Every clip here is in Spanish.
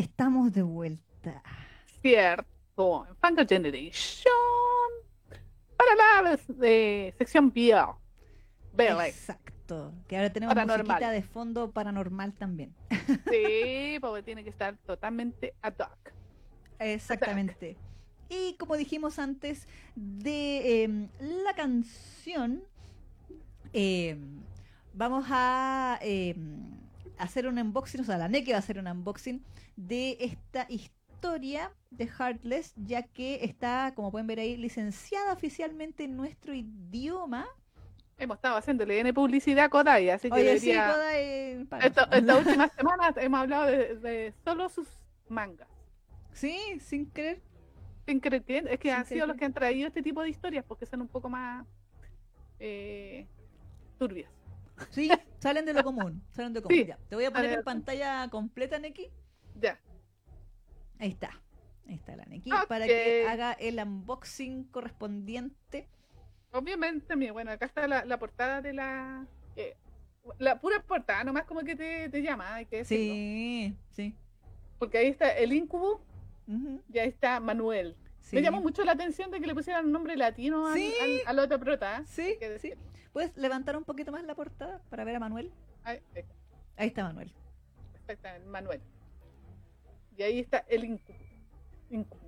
estamos de vuelta. Cierto, en Generation. Para la eh, sección VR. Exacto. Que ahora tenemos musiquita de fondo paranormal también. Sí, porque tiene que estar totalmente ad hoc. Exactamente. Y como dijimos antes de em, la canción, em, vamos a em, hacer un unboxing, o sea, la NECE va a hacer un unboxing de esta historia de Heartless, ya que está, como pueden ver ahí, licenciada oficialmente en nuestro idioma. Hemos estado haciéndole N publicidad a Kodai, así que Oye, sí, debería- Kodai, páganos. Esta- Estas últimas semanas hemos hablado de, de solo sus mangas. Sí, sin querer. Sin que- es que Sin han sido los que han traído este tipo de historias porque son un poco más eh, turbias. Sí, salen de lo común. Salen de lo común. Sí, Ya, Te voy a poner en pantalla completa, Neki. Ya. Ahí está. Ahí está la Neki. Para que haga el unboxing correspondiente. Obviamente, mira, bueno, acá está la, la portada de la. eh, la pura portada, nomás como que te, te llama, hay que decirlo. Sí, sí. Porque ahí está el Incubo ujú, y ahí está Manuel. sí. Me llamó mucho la atención de que le pusieran un nombre latino al, Sí. al, al otro prota. ¿eh? Sí, que sí. ¿Puedes levantar un poquito más la portada para ver a Manuel? Ahí, ahí, Ahí está Manuel. exactamente, Manuel. Y ahí está el Incubo.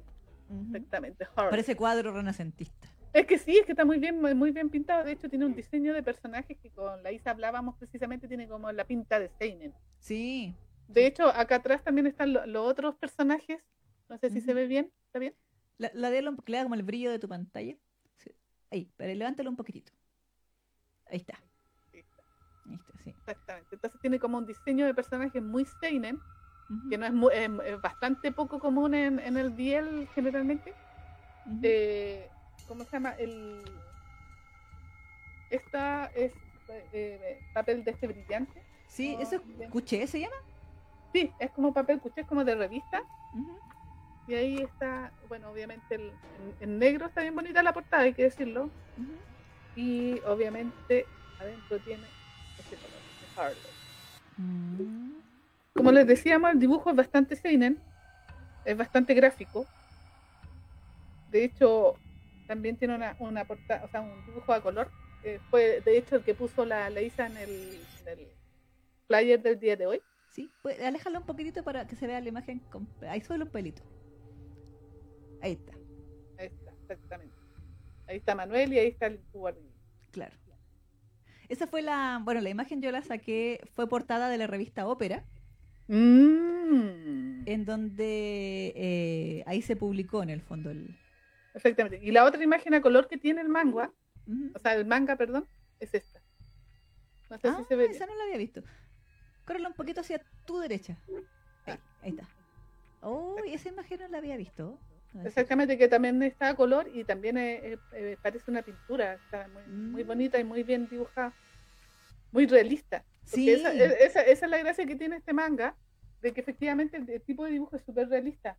Exactamente. Horror. Parece cuadro renacentista. Es que sí, es que está muy bien, muy, bien pintado. De hecho, tiene un diseño de personajes que con la Isa hablábamos precisamente, tiene como la pinta de Seinen. Sí. De hecho, acá atrás también están lo- los otros personajes. No sé si se ve bien. ¿Está bien? La, la de él, le da como el brillo de tu pantalla. Sí. Ahí, pero levántalo un poquitito. Ahí está. Está, sí. exactamente. Entonces tiene como un diseño de personaje muy Seinen, que no es, muy- em, es bastante poco común en, en el Biel generalmente. Eh, ¿Cómo se llama? El... Esta es eh, papel de este brillante. Sí, no, eso es cuché, ¿se llama? Sí, es como papel cuché, es como de revista. Y ahí está, bueno, obviamente el, en, en negro está bien bonita la portada, hay que decirlo. Y obviamente adentro tiene este color, de Harlow. Mm. Como les decíamos, el dibujo es bastante seinen, es bastante gráfico. De hecho, también tiene una, una portada, o sea, un dibujo a color. eh, fue de hecho el que puso la, la Isa en el, en el flyer del día de hoy. Sí, pues, aléjalo un poquitito para que se vea la imagen. Ahí solo un pelito. Ahí está, Ahí está, exactamente. Ahí está Manuel y ahí está el arriba. claro. Esa fue la, bueno, la imagen yo la saqué, fue portada de la revista Ópera, Mm. en donde eh, ahí se publicó en el fondo el... Exactamente. Y la otra imagen a color que tiene el manga, o sea, el manga, perdón, es esta. No sé Ah, si se ve. bien. esa no la había visto. Córrela un poquito hacia tu derecha. Ahí, ahí está. Oh, esa imagen no la había visto. Exactamente, que también está a color y también eh, eh, eh, parece una pintura. Está muy, muy Mm. bonita y muy bien dibujada. Muy realista. Sí. Esa, esa, esa es la gracia que tiene este manga, de que efectivamente el, el tipo de dibujo es súper realista.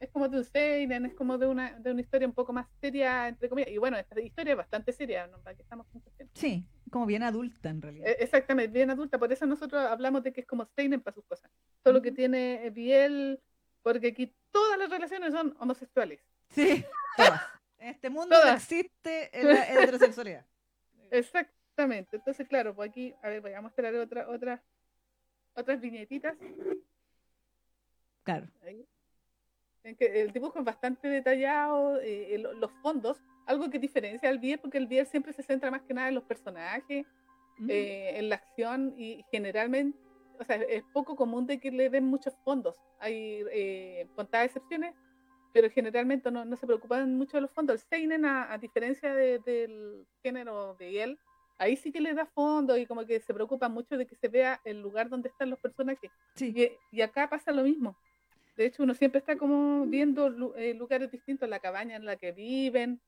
Es como de un seinen, es como de una, de una historia un poco más seria, entre comillas. Y bueno, esta historia es bastante seria, ¿no? Para que estamos. Sí, como bien adulta en realidad. Eh, Exactamente, bien adulta. Por eso nosotros hablamos de que es como seinen para sus cosas. Todo lo que tiene eh, Biel, porque aquí todas las relaciones son homosexuales. Sí, todas. En este mundo no existe la heterosexualidad. Exactamente. Entonces, claro, pues aquí, a ver, voy a mostrar otra, otra, otras viñetitas. Claro. Ahí. En que el dibujo es bastante detallado, eh, el- los fondos, algo que diferencia al Biel, porque el Biel siempre se centra más que nada en los personajes, eh, en la acción y generalmente, o sea, es poco común de que le den muchos fondos. Hay eh, contadas excepciones, pero generalmente no, no se preocupan mucho de los fondos. El Seinen, a, a diferencia de- del género de él, ahí sí que le da fondo y como que se preocupa mucho de que se vea el lugar donde están los personajes. Sí. Y, y acá pasa lo mismo. De hecho, uno siempre está como viendo eh, lugares distintos, la cabaña en la que viven.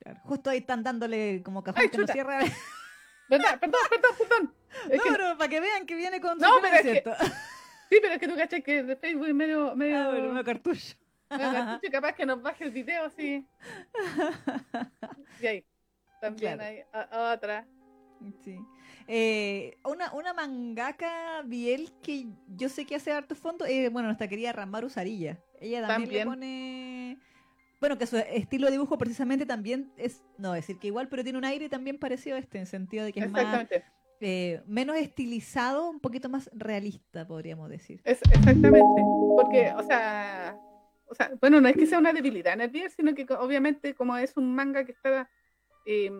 claro. Justo ahí están dándole como cajón Ay, que no cierra. ¿Verdad? Perdón, perdón, perdón. Es que- No, no, para que vean que viene con No, pero es que- ¿cierto? Sí, pero es que tú cachas que de Facebook es medio, medio, Ah, bueno, una cartucho. medio cartucho, capaz que nos baje el video así. Y ahí, también Claro. hay a- otra. Sí. Eh, una, una mangaka Biel que yo sé que hace harto fondo, eh, bueno, nuestra querida Ramaru Sarilla. Ella también, le También. pone. Bueno, que su estilo de dibujo precisamente también es, no decir que igual, pero tiene un aire también parecido a este, en sentido de que es más, eh, menos estilizado, un poquito más realista, podríamos decir. Es, exactamente. Porque, o sea, o sea, bueno, no es que sea una debilidad en el bien, sino que obviamente como es un manga que está eh,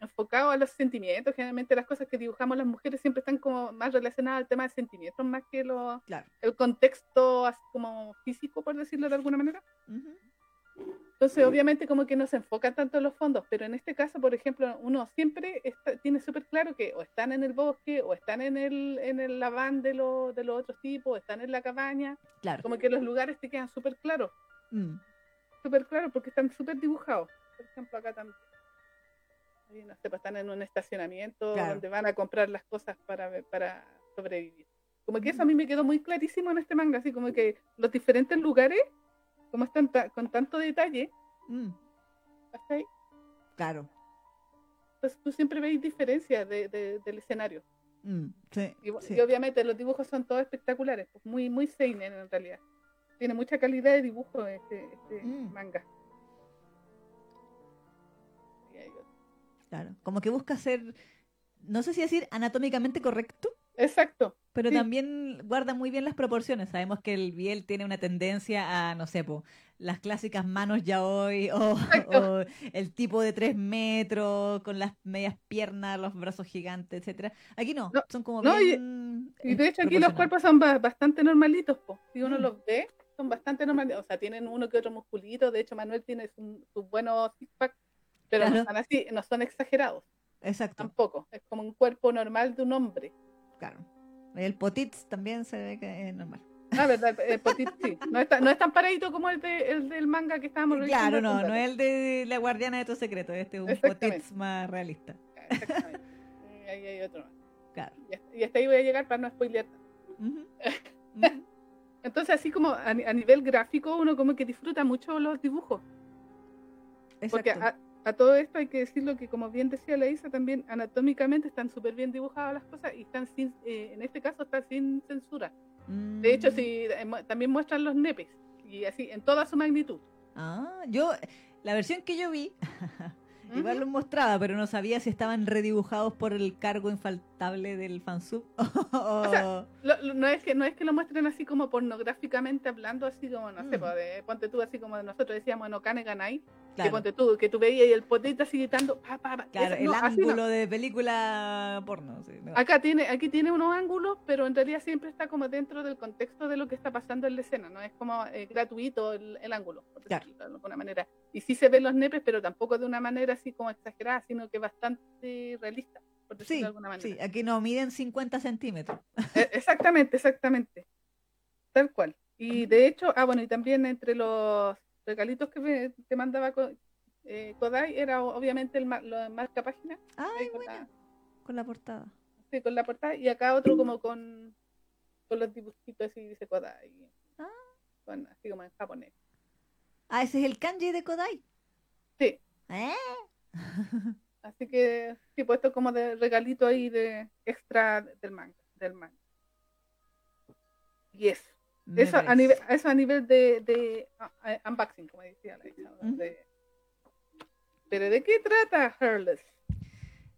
enfocado a los sentimientos, generalmente las cosas que dibujamos las mujeres siempre están como más relacionadas al tema de sentimientos, más que lo, Claro. el contexto como físico, por decirlo de alguna manera. Ujú. Entonces, obviamente, como que no se enfoca tanto en los fondos, pero en este caso, por ejemplo, uno siempre está- tiene súper claro que o están en el bosque, o están en el, en el la van de, los de los otros tipos, o están en la cabaña, Claro. como que los lugares te quedan súper claros, Mm. súper claros, porque están súper dibujados. Por ejemplo, acá también. No sé, pues están en un estacionamiento Claro. donde van a comprar las cosas para, para sobrevivir. Como que eso a mí me quedó muy clarísimo en este manga, así como que los diferentes lugares, como están con tanto detalle, Mm. ¿cachai? Claro. Entonces tú siempre veis diferencias de, de- del escenario. Mm. Sí, Y, sí. y obviamente los dibujos son todos espectaculares, pues muy, muy seinen en realidad. Tiene mucha calidad de dibujo este, este Mm. manga. Claro. Como que busca ser, no sé si decir anatómicamente correcto, Exacto. pero Sí. también guarda muy bien las proporciones. Sabemos que el Biel tiene una tendencia a, no sé, po, las clásicas manos ya hoy, o, el tipo de tres metros, con las medias piernas, los brazos gigantes, etcétera. Aquí no, No, son como no, bien. Y de hecho aquí los cuerpos son ba- bastante normalitos, po. si uno Mm. los ve, son bastante normalitos. O sea, tienen uno que otro musculito, de hecho Manuel tiene su- sus buenos six-pack, pero Claro. no son así, no son exagerados Exacto, tampoco. Es como un cuerpo normal de un hombre. Claro. El potitz también se ve que es normal. Ah, verdad, el Petit, sí. No es, tan, no es tan paradito como el, de, el del manga que estábamos revisando Claro, no, no es el de la guardiana de tu secreto, este es un potitz más realista. Exactamente. Y ahí hay otro más. Claro. Y hasta- Y hasta ahí voy a llegar para no spoilear. Entonces, así como a, ni- a nivel gráfico, uno como que disfruta mucho los dibujos. Porque Exacto. a, a todo esto hay que decirlo que, como bien decía la Isa, también anatómicamente están súper bien dibujadas las cosas y están sin, eh, en este caso están sin censura. De hecho, Mm. sí, eh, también muestran los nepes y así en toda su magnitud. Ah, yo, la versión que yo vi, igual Ujú. lo mostraba, pero no sabía si estaban redibujados por el cargo infaltable del fansub. o- sea, Lo- lo- no, es que, no es que lo muestren así como pornográficamente hablando, así como, no sé, Mm. pues, de- ponte tú así como nosotros decíamos en Okane Ganai, que ponte tú, que tú veías y el potito así gritando, pa, pa, pa. claro, el no. ángulo de película porno. sí, no. Acá tiene, aquí tiene unos ángulos, pero en realidad siempre está como dentro del contexto de lo que está pasando en la escena, no es como eh, gratuito el, el ángulo, por Claro. decirlo de alguna manera. Y sí se ven los nepes, pero tampoco de una manera así como exagerada, sino que bastante realista, por decirlo Sí, de alguna manera. sí, aquí no miden 50 centímetros. Eh, Exactamente, exactamente. Tal cual. Y de hecho, ah, bueno, y también entre los regalitos que me- te mandaba eh, Kodai era obviamente el la marca página. Ay, ahí con, la, con la portada. sí, con la portada, y acá otro como con, con los dibujitos así dice Kodai. Ah. Con, así como en japonés. Ah, ese es el kanji de Kodai. Sí. ¿Eh? Así que, sí, pues esto como de regalito ahí de extra del manga. Del manga. Y eso. Me Eso a, nivel, eso a nivel de, de unboxing, como decía la Ujú. de- Pero ¿de qué trata Herles?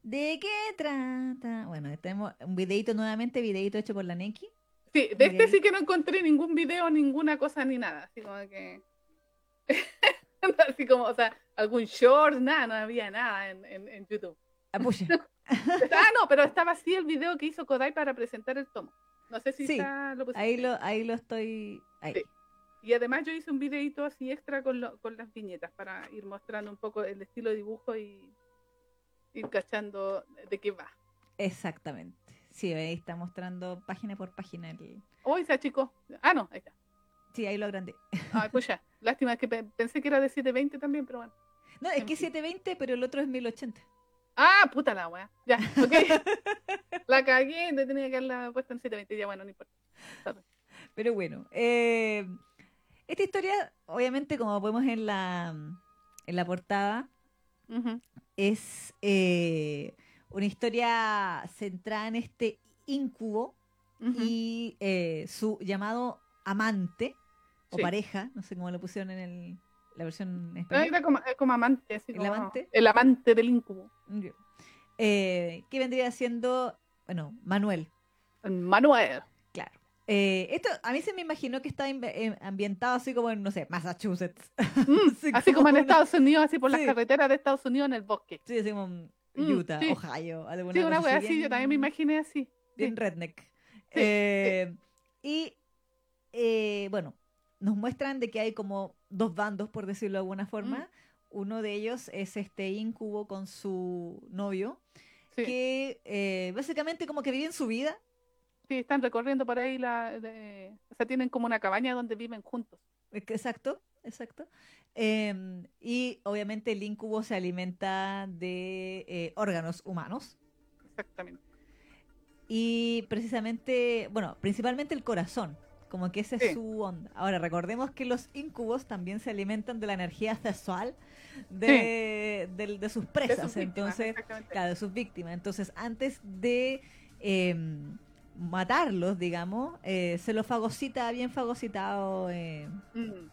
¿De qué trata? Bueno, tenemos un videito nuevamente, videito hecho por la Neki. Sí, de este sí que no encontré ningún video, ninguna cosa ni nada. Así como que. así como, o sea, algún short, nada, no había nada en, en, en YouTube. Ah, ah, no, pero estaba así el video que hizo Kodai para presentar el tomo. No sé si Sí, está, lo. Ahí lo, ahí lo estoy. Ahí. Sí. Y además yo hice un videito así extra con, lo- con las viñetas para ir mostrando un poco el estilo de dibujo y ir cachando de qué va. Exactamente. Sí, ahí está mostrando página por página. El... Hoy se achicó. Ah, no, ahí está. Sí, ahí lo agrandé. Ah, pues ya. Lástima que pe- pensé que era de 720 también, pero bueno. No, es que fin. 720, pero el otro es 1080. Ah, puta la weá. Ya, ok. la cagué, te tenía que haberla puesto en 720. Ya, bueno, no importa. Sorry. Pero bueno, eh, esta historia, obviamente, como vemos en la, en la portada, es eh, una historia centrada en este incubo y eh, su llamado amante o Sí. pareja, no sé cómo lo pusieron en el, la versión en español. Era como, como amante, así ¿El como- amante? El amante del incubo. Eh, que vendría siendo, bueno, Manuel, Manuel. claro. Eh, esto a mí se me imaginó que estaba eh, ambientado así como en, no sé, Massachusetts. Mm, así como en Estados Unidos, así por las carreteras de Estados Unidos en el bosque. Sí, así como en Mm, Utah, sí. Ohio, alguna Sí, una cosa wea así yo también me imaginé así. bien Sí. redneck. Eh, Y eh, bueno, nos muestran de que hay como dos bandos, por decirlo de alguna forma. Mm. Uno de ellos es este incubo con su novio, Sí, que eh, básicamente como que viven su vida. sí, están recorriendo por ahí, la, de- o sea, tienen como una cabaña donde viven juntos. Exacto, exacto. Em, y obviamente el incubo se alimenta de eh, órganos humanos. Exactamente. Y precisamente, bueno, principalmente el corazón, como que esa es Sí. su onda. Ahora, recordemos que los incubos también se alimentan de la energía sexual de, de sus De presas, sus víctimas, entonces, claro, de sus víctimas. Entonces, antes de eh, matarlos, digamos, eh, se los fagocita bien fagocitado eh, Mm.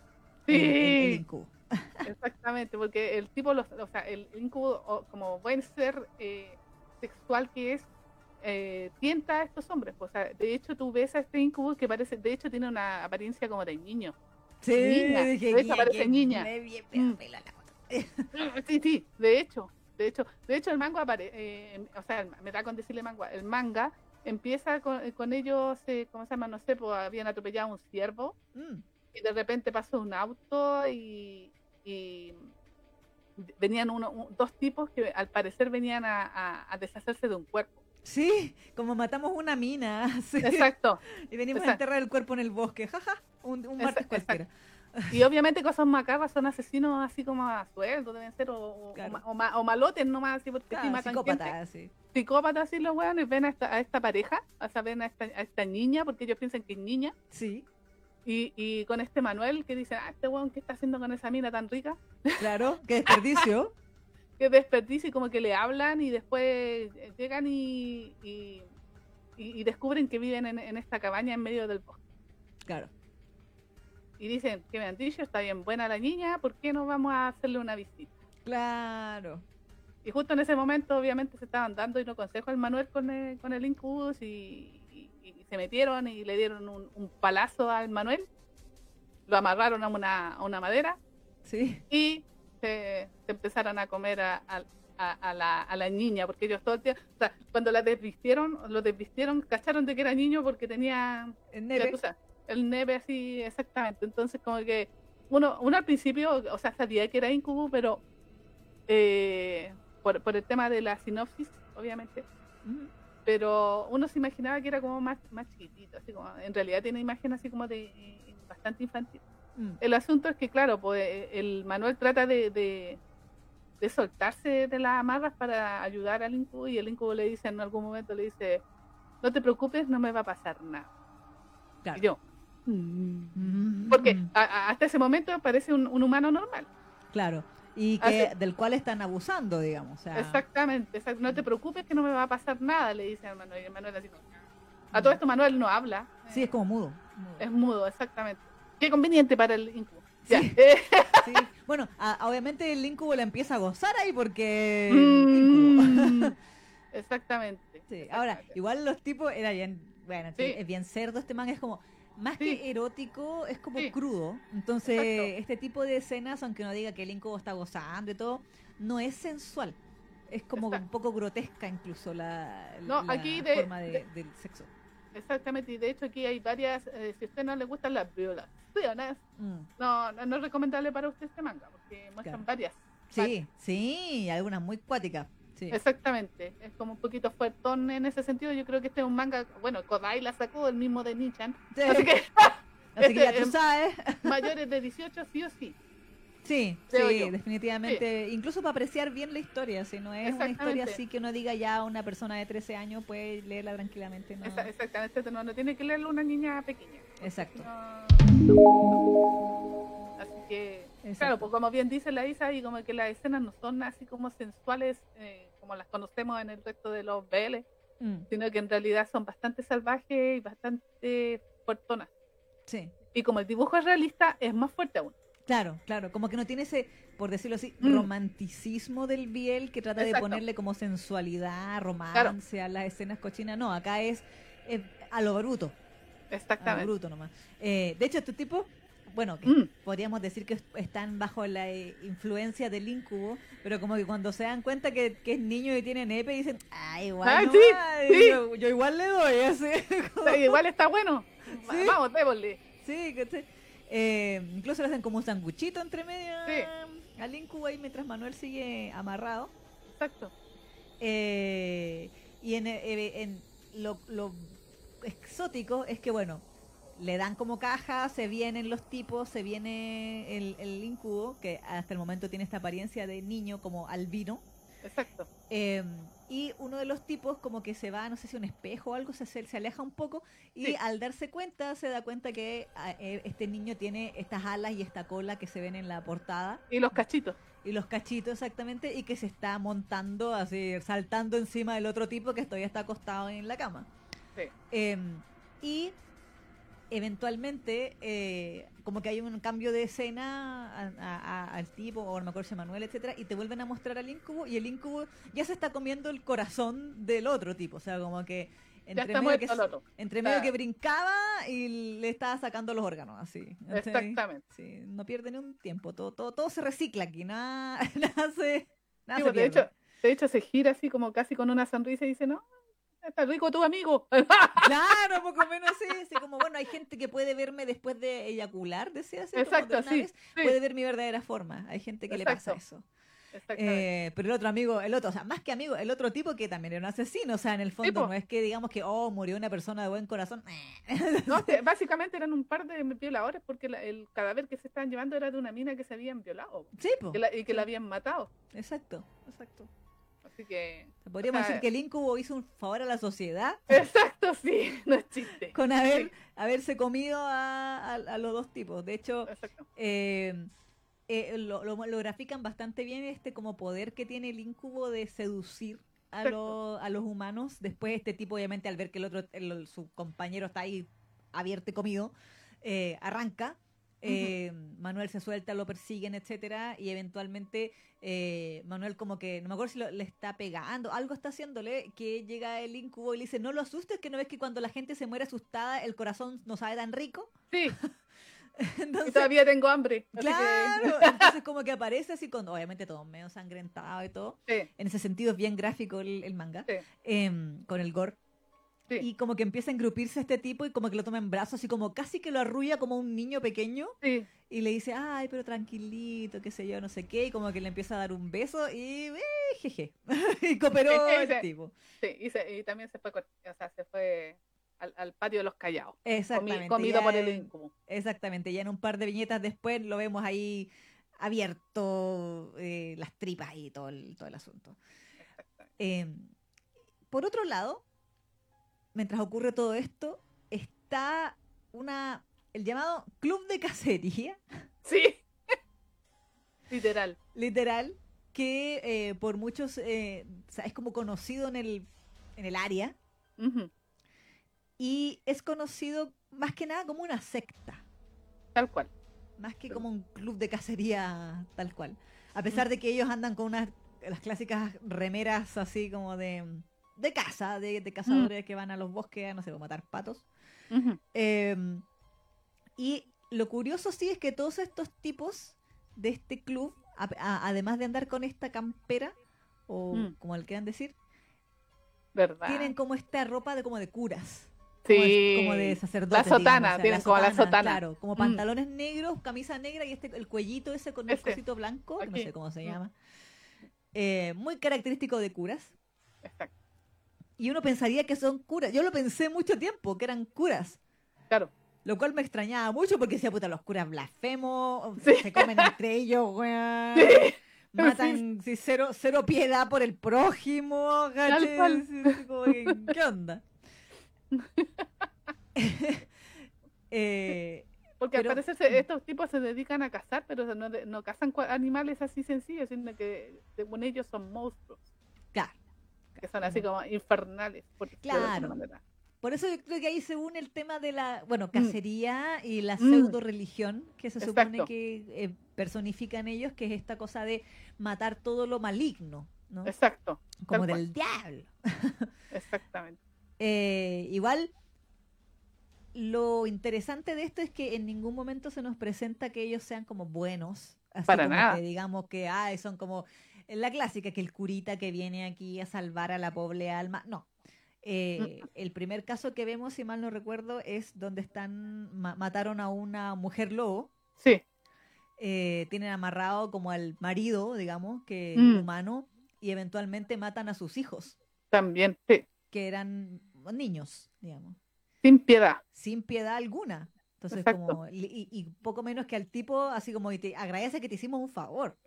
el, el- el Sí, incubo. exactamente, porque el tipo, los, o sea, el incubo, como buen ser eh, sexual que es, eh, tienta a estos hombres. pues, O sea, de hecho, tú ves a este incubo que parece, de hecho, tiene una apariencia como de niño. Sí, Niña, dije, esa "Guía, parece que niña". bien Mm. Sí, sí, de hecho, de hecho, de hecho el manga apare- eh, o sea, me da con decirle manga, el manga empieza con, con ellos, eh, ¿cómo se llama? No sé, pues habían atropellado a un ciervo Mm, y de repente pasó un auto y, y venían uno, un- dos tipos que al parecer venían a, a- a deshacerse de un cuerpo. Sí, como matamos una mina. sí. Exacto. Y venimos a Exacto. enterrar el cuerpo en el bosque, jaja, un, un Esa- martes cualquiera. Y obviamente cosas macabras son asesinos así como a sueldo, deben ser, o, Claro. o o ma- o malotes nomás, así porque sí Claro, matan psicópata, gente. sí. psicópatas así los weones ven a esta, a esta pareja, o sea, ven a esta, a esta niña, porque ellos piensan que es niña, Sí, y, y con este Manuel que dicen, ah, este weón, ¿qué está haciendo con esa mina tan rica? claro, qué desperdicio. Que desperdicio y como que le hablan y después eh, llegan y, y, y- y descubren que viven en, en esta cabaña en medio del bosque. Claro. Y dicen, que me han dicho, está bien buena la niña, ¿por qué no vamos a hacerle una visita? Claro. Y justo en ese momento, obviamente, se estaban dando y no consejo al Manuel con el, con el Incubus y, y- y se metieron y le dieron un, un palazo al Manuel. Lo amarraron a una, a una madera Sí, y se, se empezaron a comer a, a- a- a la, a la niña, porque ellos todo el tiempo, o sea, cuando la desvistieron, lo desvistieron, cacharon de que era niño porque tenía neve. el neve así exactamente. Entonces, como que uno, uno al principio, o sea, sabía que era incubo, pero eh, por, por el tema de la sinopsis, obviamente, pero uno se imaginaba que era como más, más chiquitito, así como, en realidad tiene imagen así como de eh, bastante infantil. Mm. El asunto es que, claro, pues eh, el Manuel trata de, de, de soltarse de las amarras para ayudar al incubo y el incubo le dice en algún momento, le dice, no te preocupes, no me va a pasar nada. Claro. Y yo, Mm. porque a- a- hasta ese momento parece un, un humano normal. Claro. Y que, del cual están abusando, digamos. o sea, Exactamente, exact- no te preocupes que no me va a pasar nada, le dice a Manuel. Y Manuel así como, A todo esto Manuel no habla. Sí, eh, es como mudo. mudo. es mudo, exactamente. Qué conveniente para el incubo. Sí. Eh, Sí. Bueno, a- obviamente el incubo la empieza a gozar ahí porque... mm, exactamente. Sí, ahora, igual los tipos era bien, bueno, es bien cerdo este manga, es como, más Sí. que erótico, es como Sí. crudo. Entonces, Exacto. este tipo de escenas, aunque no diga que el incubo está gozando y todo, no es sensual. Es como Exacto. un poco grotesca incluso la, No, la aquí de- forma de- de- del sexo. Exactamente, y de hecho aquí hay varias, eh, si a usted no le gustan las violaciones, Mm. no, no, no es recomendable para usted este manga, porque Claro. muestran varias. Sí, sí, algunas muy cuáticas. Sí. Exactamente, es como un poquito fuertón en ese sentido. Yo creo que este es un manga, bueno, Kodai la sacó, el mismo de Nichan. Sí. Así que Así que ya tú sabes. mayores de 18 sí o sí. Sí, sí, definitivamente. Incluso para apreciar bien la historia, si no es una historia así que uno diga ya una persona de 13 años puede leerla tranquilamente. ¿no? Exactamente, no, no tiene que leerlo una niña pequeña. Exacto. No- Así que, Exacto. claro, pues como bien dice la Isa, y como que las escenas no son así como sensuales, eh, como las conocemos en el resto de los BL, Mm, sino que en realidad son bastante salvajes y bastante fuertonas. sí. Y como el dibujo es realista, es más fuerte aún. Claro, claro, como que no tiene ese, por decirlo así, Mm. romanticismo del Biel que trata de ponerle como sensualidad, romance a las escenas cochinas. No, acá es, es a lo bruto, a lo Exactamente. bruto nomás. Eh, de hecho, este tipo, bueno, que Mm. podríamos decir que están bajo la eh, influencia del incubo, pero como que cuando se dan cuenta que, que es niño y tiene nepe, dicen, ah, igual, Ah, no sí, sí. Yo, yo igual le doy, así. Sea, igual está bueno. Va- Sí. Vamos, démosle. Sí, ¿cachai? Eh, incluso le hacen como un sanguchito entre medio Sí. al incubo ahí mientras Manuel sigue amarrado. Exacto. Eh, y en, eh, en lo, lo exótico es que, bueno, le dan como caja, se vienen los tipos, se viene el, el incubo, que hasta el momento tiene esta apariencia de niño como albino. Exacto. Eh, y uno de los tipos como que se va, no sé si un espejo o algo, se, se aleja un poco y Sí. al darse cuenta se da cuenta que ah, eh, este niño tiene estas alas y esta cola que se ven en la portada Y los cachitos. y los cachitos exactamente y que se está montando así, saltando encima del otro tipo que todavía está acostado en la cama. Sí. Eh, y eventualmente, eh, como que hay un cambio de escena a- a- a- al tipo, o no me acuerdo si Manuel, etcétera, y te vuelven a mostrar al incubo, y el incubo ya se está comiendo el corazón del otro tipo. O sea, como que entre medio que, entre medio que brincaba y le estaba sacando los órganos, así. Exactamente. Sí, no pierde ni un tiempo, todo, todo, todo se recicla aquí, nada, nada se, nada Sí, se pues, de, hecho, de hecho, se gira así como casi con una sonrisa y dice, no, está rico tu amigo. Claro, poco menos así como, bueno, hay gente que puede verme después de eyacular, decía así, como de Exacto, una sí, vez, sí. puede ver mi verdadera forma, hay gente que le pasa eso. Eh, pero el otro amigo, el otro, o sea, más que amigo, el otro tipo que también era un asesino, o sea, en el fondo no es que digamos que, oh, murió una persona de buen corazón. No, básicamente eran un par de violadores porque la- el cadáver que se estaban llevando era de una mina que se habían violado Sí, que la- y que la habían matado. exacto, exacto. Así que... Podríamos O sea, decir que el incubo hizo un favor a la sociedad Exacto, sí, no es chiste. con haber, Sí. haberse comido a, a- a los dos tipos. De hecho, eh, eh, lo, lo- lo grafican bastante bien este como poder que tiene el incubo de seducir a, lo- a los humanos. Después este tipo, obviamente, al ver que el otro, el- su compañero está ahí abierto y comido, eh, arranca. Eh, Manuel se suelta, lo persiguen, etcétera, y eventualmente eh, Manuel como que, no me acuerdo si lo- le está pegando, algo está haciéndole, que llega el incubo y le dice, no lo asustes, que no ves que cuando la gente se muere asustada, el corazón no sabe tan rico. Sí, y Entonces, todavía tengo hambre. que- Claro, entonces como que aparece así con, obviamente todo medio sangrentado y todo. Sí, En ese sentido es bien gráfico el, el manga, sí, em, con el gore. Sí. Y como que empieza a engrupirse este tipo y como que lo toma en brazos, así como casi que lo arrulla como un niño pequeño sí. y le dice, ay, pero tranquilito, qué sé yo, no sé qué, y como que le empieza a dar un beso y eh, jeje. y cooperó Sí, el tipo. Sí, y, se- y también se fue, o sea, se fue al, al patio de los callados. Exactamente. comido ya por el incubo. Exactamente, ya en un par de viñetas después lo vemos ahí abierto, eh, las tripas y todo el, todo el asunto. Eh, por otro lado, mientras ocurre todo esto, está una el llamado club de cacería, Sí. Literal. literal, que eh, por muchos eh, o sea, es como conocido en el, en el área y es conocido más que nada como una secta. Tal cual. Más que como un club de cacería tal cual. A pesar de que ellos andan con unas las clásicas remeras así como de, de caza, de, de cazadores que van a los bosques a, no sé, a matar patos. Eh, y lo curioso sí es que todos estos tipos de este club, a- a- además de andar con esta campera, o Mm. como le quieran decir, ¿Verdad? tienen como esta ropa de como de curas. Como de, sí. como de sacerdotes. La sotana, digamos, o sea, tienen como la sotana. Claro, como Mm. pantalones negros, camisa negra y este el cuellito ese con el Ese. cosito blanco, que no sé cómo se Mm. llama. Eh, muy característico de curas. Exacto. Y uno pensaría que son curas. Yo lo pensé mucho tiempo, que eran curas. Claro. Lo cual me extrañaba mucho porque decía, puta, los curas blasfemos, Sí. se comen entre ellos, weón. Sí. Matan sí, cero, cero piedad por el prójimo, ¿Qué onda? eh, Porque Pero- al parecer estos tipos se dedican a cazar, pero no, no cazan animales así sencillos, sino que según ellos son monstruos. claro, que son así como infernales. Por Claro. Por eso yo creo que ahí se une el tema de la, bueno, Mm. cacería y la Mm. pseudo religión que se supone que eh, personifican ellos, que es esta cosa de matar todo lo maligno, ¿no? Exacto, Como cual. del diablo. exactamente. Eh, igual, lo interesante de esto es que en ningún momento se nos presenta que ellos sean como buenos. Así Para como nada. que digamos que ay, son como la clásica, que el curita que viene aquí a salvar a la pobre alma. No. Eh, el primer caso que vemos, si mal no recuerdo, es donde están ma- mataron a una mujer lobo. Sí, eh, tienen amarrado como al marido, digamos, que Mm. humano, y eventualmente matan a sus hijos, también, sí, que eran niños, digamos. sin piedad. sin piedad alguna. Entonces, Exacto. como, y, y poco menos que al tipo, así como, y te agradece que te hicimos un favor,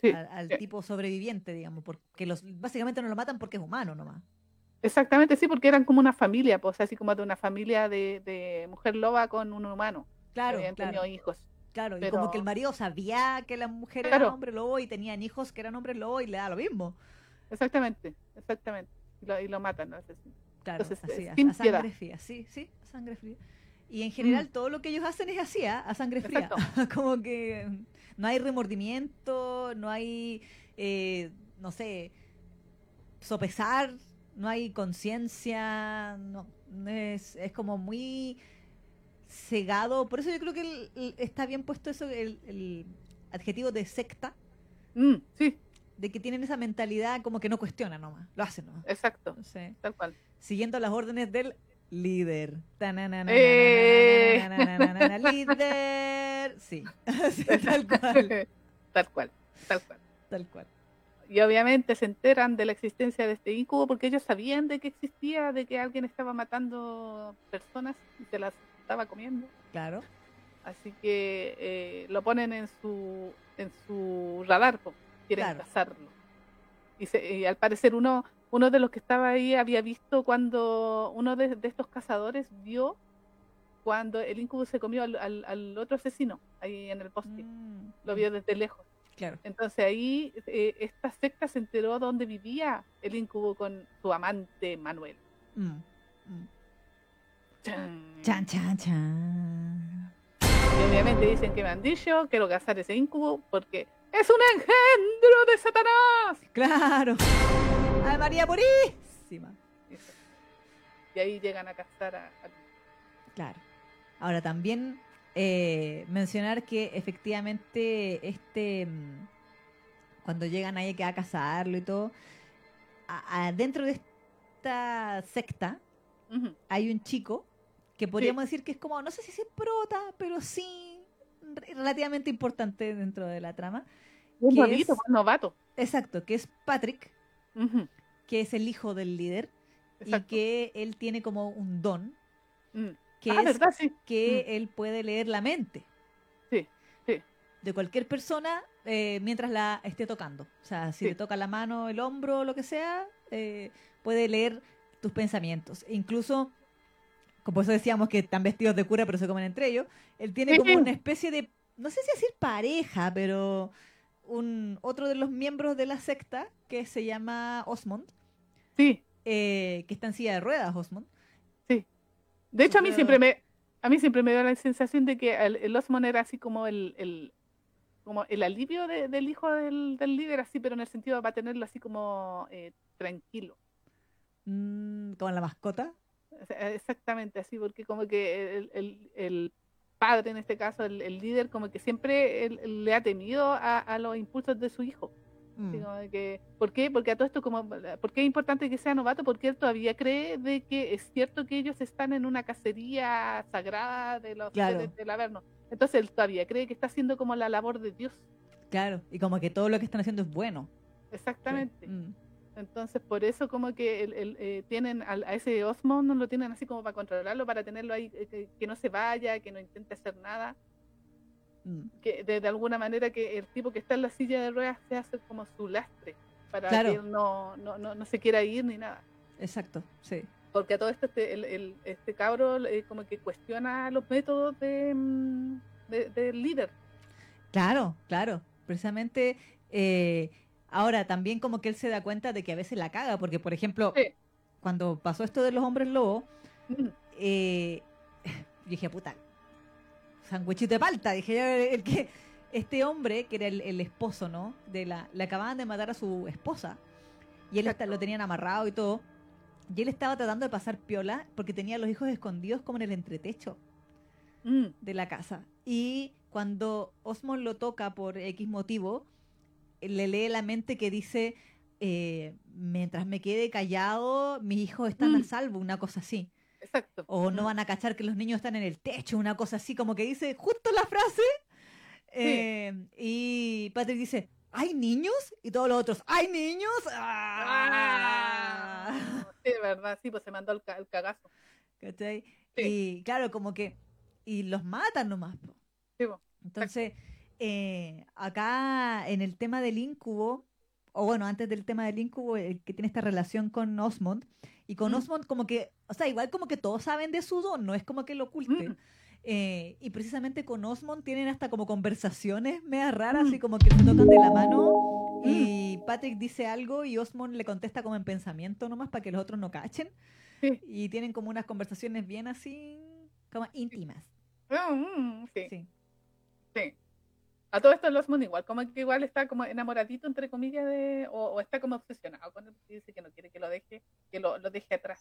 Sí, al, al sí. tipo sobreviviente, digamos, porque los básicamente no lo matan porque es humano nomás. exactamente, sí, porque eran como una familia, pues así como de una familia de, de mujer loba con un humano. que Claro, habían claro, tenido hijos. claro. Y como que el marido sabía que la mujer era Claro. hombre lobo y tenían hijos que eran hombres lobo y le da lo mismo. Exactamente, exactamente. Y lo, y lo matan, ¿no? Claro, Entonces, así, eh, a, sangre fría, sí, sí, a sangre fría. Y en general Mm. todo lo que ellos hacen es así, ¿ah? a sangre fría. Como que no hay remordimiento, no hay, eh, no sé, sopesar, no hay conciencia, no, es, es como muy cegado. Por eso yo creo que el- el- está bien puesto eso, el, el adjetivo de secta, Mm, sí, de que tienen esa mentalidad como que no cuestionan nomás, lo hacen nomás. exacto, Entonces, tal cual. siguiendo las órdenes del líder. Tananana, ¡Eh! Líder. Sí, Sí, tal cual, tal cual, tal cual. tal cual. Y obviamente se enteran de la existencia de este incubo porque ellos sabían de que existía, de que alguien estaba matando personas y se las estaba comiendo. Claro, Así que eh, lo ponen en su en su radar, po. quieren Claro. cazarlo. Y, se- y al parecer uno uno de los que estaba ahí había visto cuando uno de, de estos cazadores vio cuando el incubo se comió al, al- al otro asesino ahí en el bosque. Mm, Lo vio desde lejos. Claro, Entonces ahí eh, esta secta se enteró dónde vivía el incubo con su amante Manuel. Mm, mm. Chan. Chan, chan, chan. Y obviamente dicen que me han dicho, quiero cazar ese incubo porque es un engendro de Satanás. Claro. ¡Ay, María Purísima! Y ahí llegan a cazar a, a- Claro. Ahora también eh, mencionar que efectivamente este mm, cuando llegan ahí que a cazarlo y todo, a- a- dentro de esta secta hay un chico que podríamos decir que es como, no sé si es prota, pero sí re- relativamente importante dentro de la trama. Un ¿Qué novito, es? un novato. Exacto, que es Patrick, que es el hijo del líder y que él tiene como un don, Mm. Que Ah, es ¿verdad? Sí. que él puede leer la mente. Sí, sí. De cualquier persona eh, mientras la esté tocando. O sea, si Sí. le toca la mano, el hombro, lo que sea, eh, puede leer tus pensamientos. E incluso, como eso decíamos que están vestidos de cura pero se comen entre ellos, él tiene como una especie de, no sé si decir pareja, pero un otro de los miembros de la secta que se llama Osmond, Sí. eh, que está en silla de ruedas, Osmond. De hecho, a mí siempre me, a mí siempre me dio la sensación de que el, el Osmond era así como el, el como el alivio de- del hijo del, del líder, así, pero en el sentido para tenerlo así como eh, tranquilo. Mm, como la mascota. Exactamente así, porque como que el, el- el padre, en este caso, el, el líder, como que siempre le ha temido a, a los impulsos de su hijo. Mm, como de que, ¿Por qué? Porque a todo esto, como, ¿por qué es importante que sea novato? Porque él todavía cree de que es cierto que ellos están en una cacería sagrada de los Claro. seres del Averno. Entonces él todavía cree que está haciendo como la labor de Dios. Claro, y como que todo lo que están haciendo es bueno. Exactamente. Mm, Entonces por eso como que el, el, eh, tienen a ese Osmond, no lo tienen así como para controlarlo, para tenerlo ahí, eh, que, que no se vaya, que no intente hacer nada. Mm. que de, de alguna manera que el tipo que está en la silla de ruedas se hace como su lastre para Claro. que él no, no, no, no se quiera ir ni nada. Exacto, sí. Porque a todo esto este, el, el- este cabro eh, como que cuestiona los métodos de, mm, de- del líder. Claro, claro. Precisamente eh, Ahora, también como que él se da cuenta de que a veces la caga, porque por ejemplo, Sí. cuando pasó esto de los hombres lobos, Mm, eh, yo dije, puta, sandwichito de palta. Dije, yo, el que este hombre, que era el, el esposo, ¿no? De la, le acababan de matar a su esposa y él está- lo tenían amarrado y todo. Y él estaba tratando de pasar piola porque tenía a los hijos escondidos como en el entretecho mm, de la casa. Y cuando Osmond lo toca por X motivo, le lee la mente que dice, eh, mientras me quede callado, mis hijos están a Mm. salvo, una cosa así. Exacto. O no van a cachar que los niños están en el techo, una cosa así, como que dice justo la frase. Eh, y Patrick dice, ¿hay niños? Y todos los otros, ¿hay niños? ¡Ah! Ah, sí, de verdad, sí, pues se mandó el, ca- el cagazo. ¿Cachai? Sí. Y claro, como que, y los matan nomás. po. Sí, po. Entonces, eh, acá en el tema del incubo, o bueno, antes del tema del incubo, el que tiene esta relación con Osmond, y con Mm. Osmond como que, o sea, igual como que todos saben de su don, no es como que lo oculten. Mm. Eh, y precisamente con Osmond tienen hasta como conversaciones medio raras, Mm. así como que se tocan de la mano. Y Patrick dice algo y Osmond le contesta como en pensamiento nomás para que los otros no cachen. Sí. Y tienen como unas conversaciones bien así, como íntimas. Ah, mm, sí, Sí. sí. A todo esto el Osmond igual, como que igual está como enamoradito, entre comillas, de, o, o está como obsesionado con él, dice que no quiere que lo deje, que lo, lo deje atrás.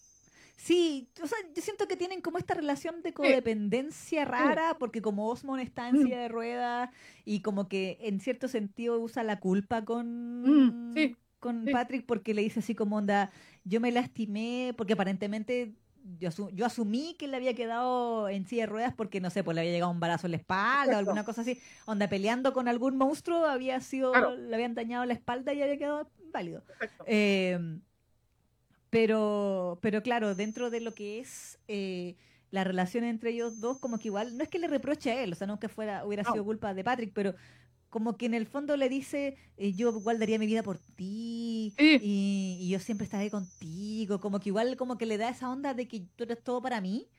Sí, o sea, yo siento que tienen como esta relación de codependencia rara, porque como Osmond está en Mm. silla de ruedas y como que en cierto sentido usa la culpa con, Mm, sí, con sí. Patrick porque le dice así como onda, yo me lastimé, porque aparentemente yo, yo asumí que le había quedado en silla de ruedas porque, no sé, pues le había llegado un balazo en la espalda o alguna cosa así, onda peleando con algún monstruo, había sido, Claro. le habían dañado la espalda y había quedado válido. Eh, pero, pero claro, dentro de lo que es eh, la relación entre ellos dos, como que igual, no es que le reproche a él, o sea, no que fuera, hubiera No. sido culpa de Patrick, pero como que en el fondo le dice, eh, yo igual daría mi vida por ti, Sí. y, y yo siempre estaré contigo, como que igual como que le da esa onda de que tú eres todo para mí.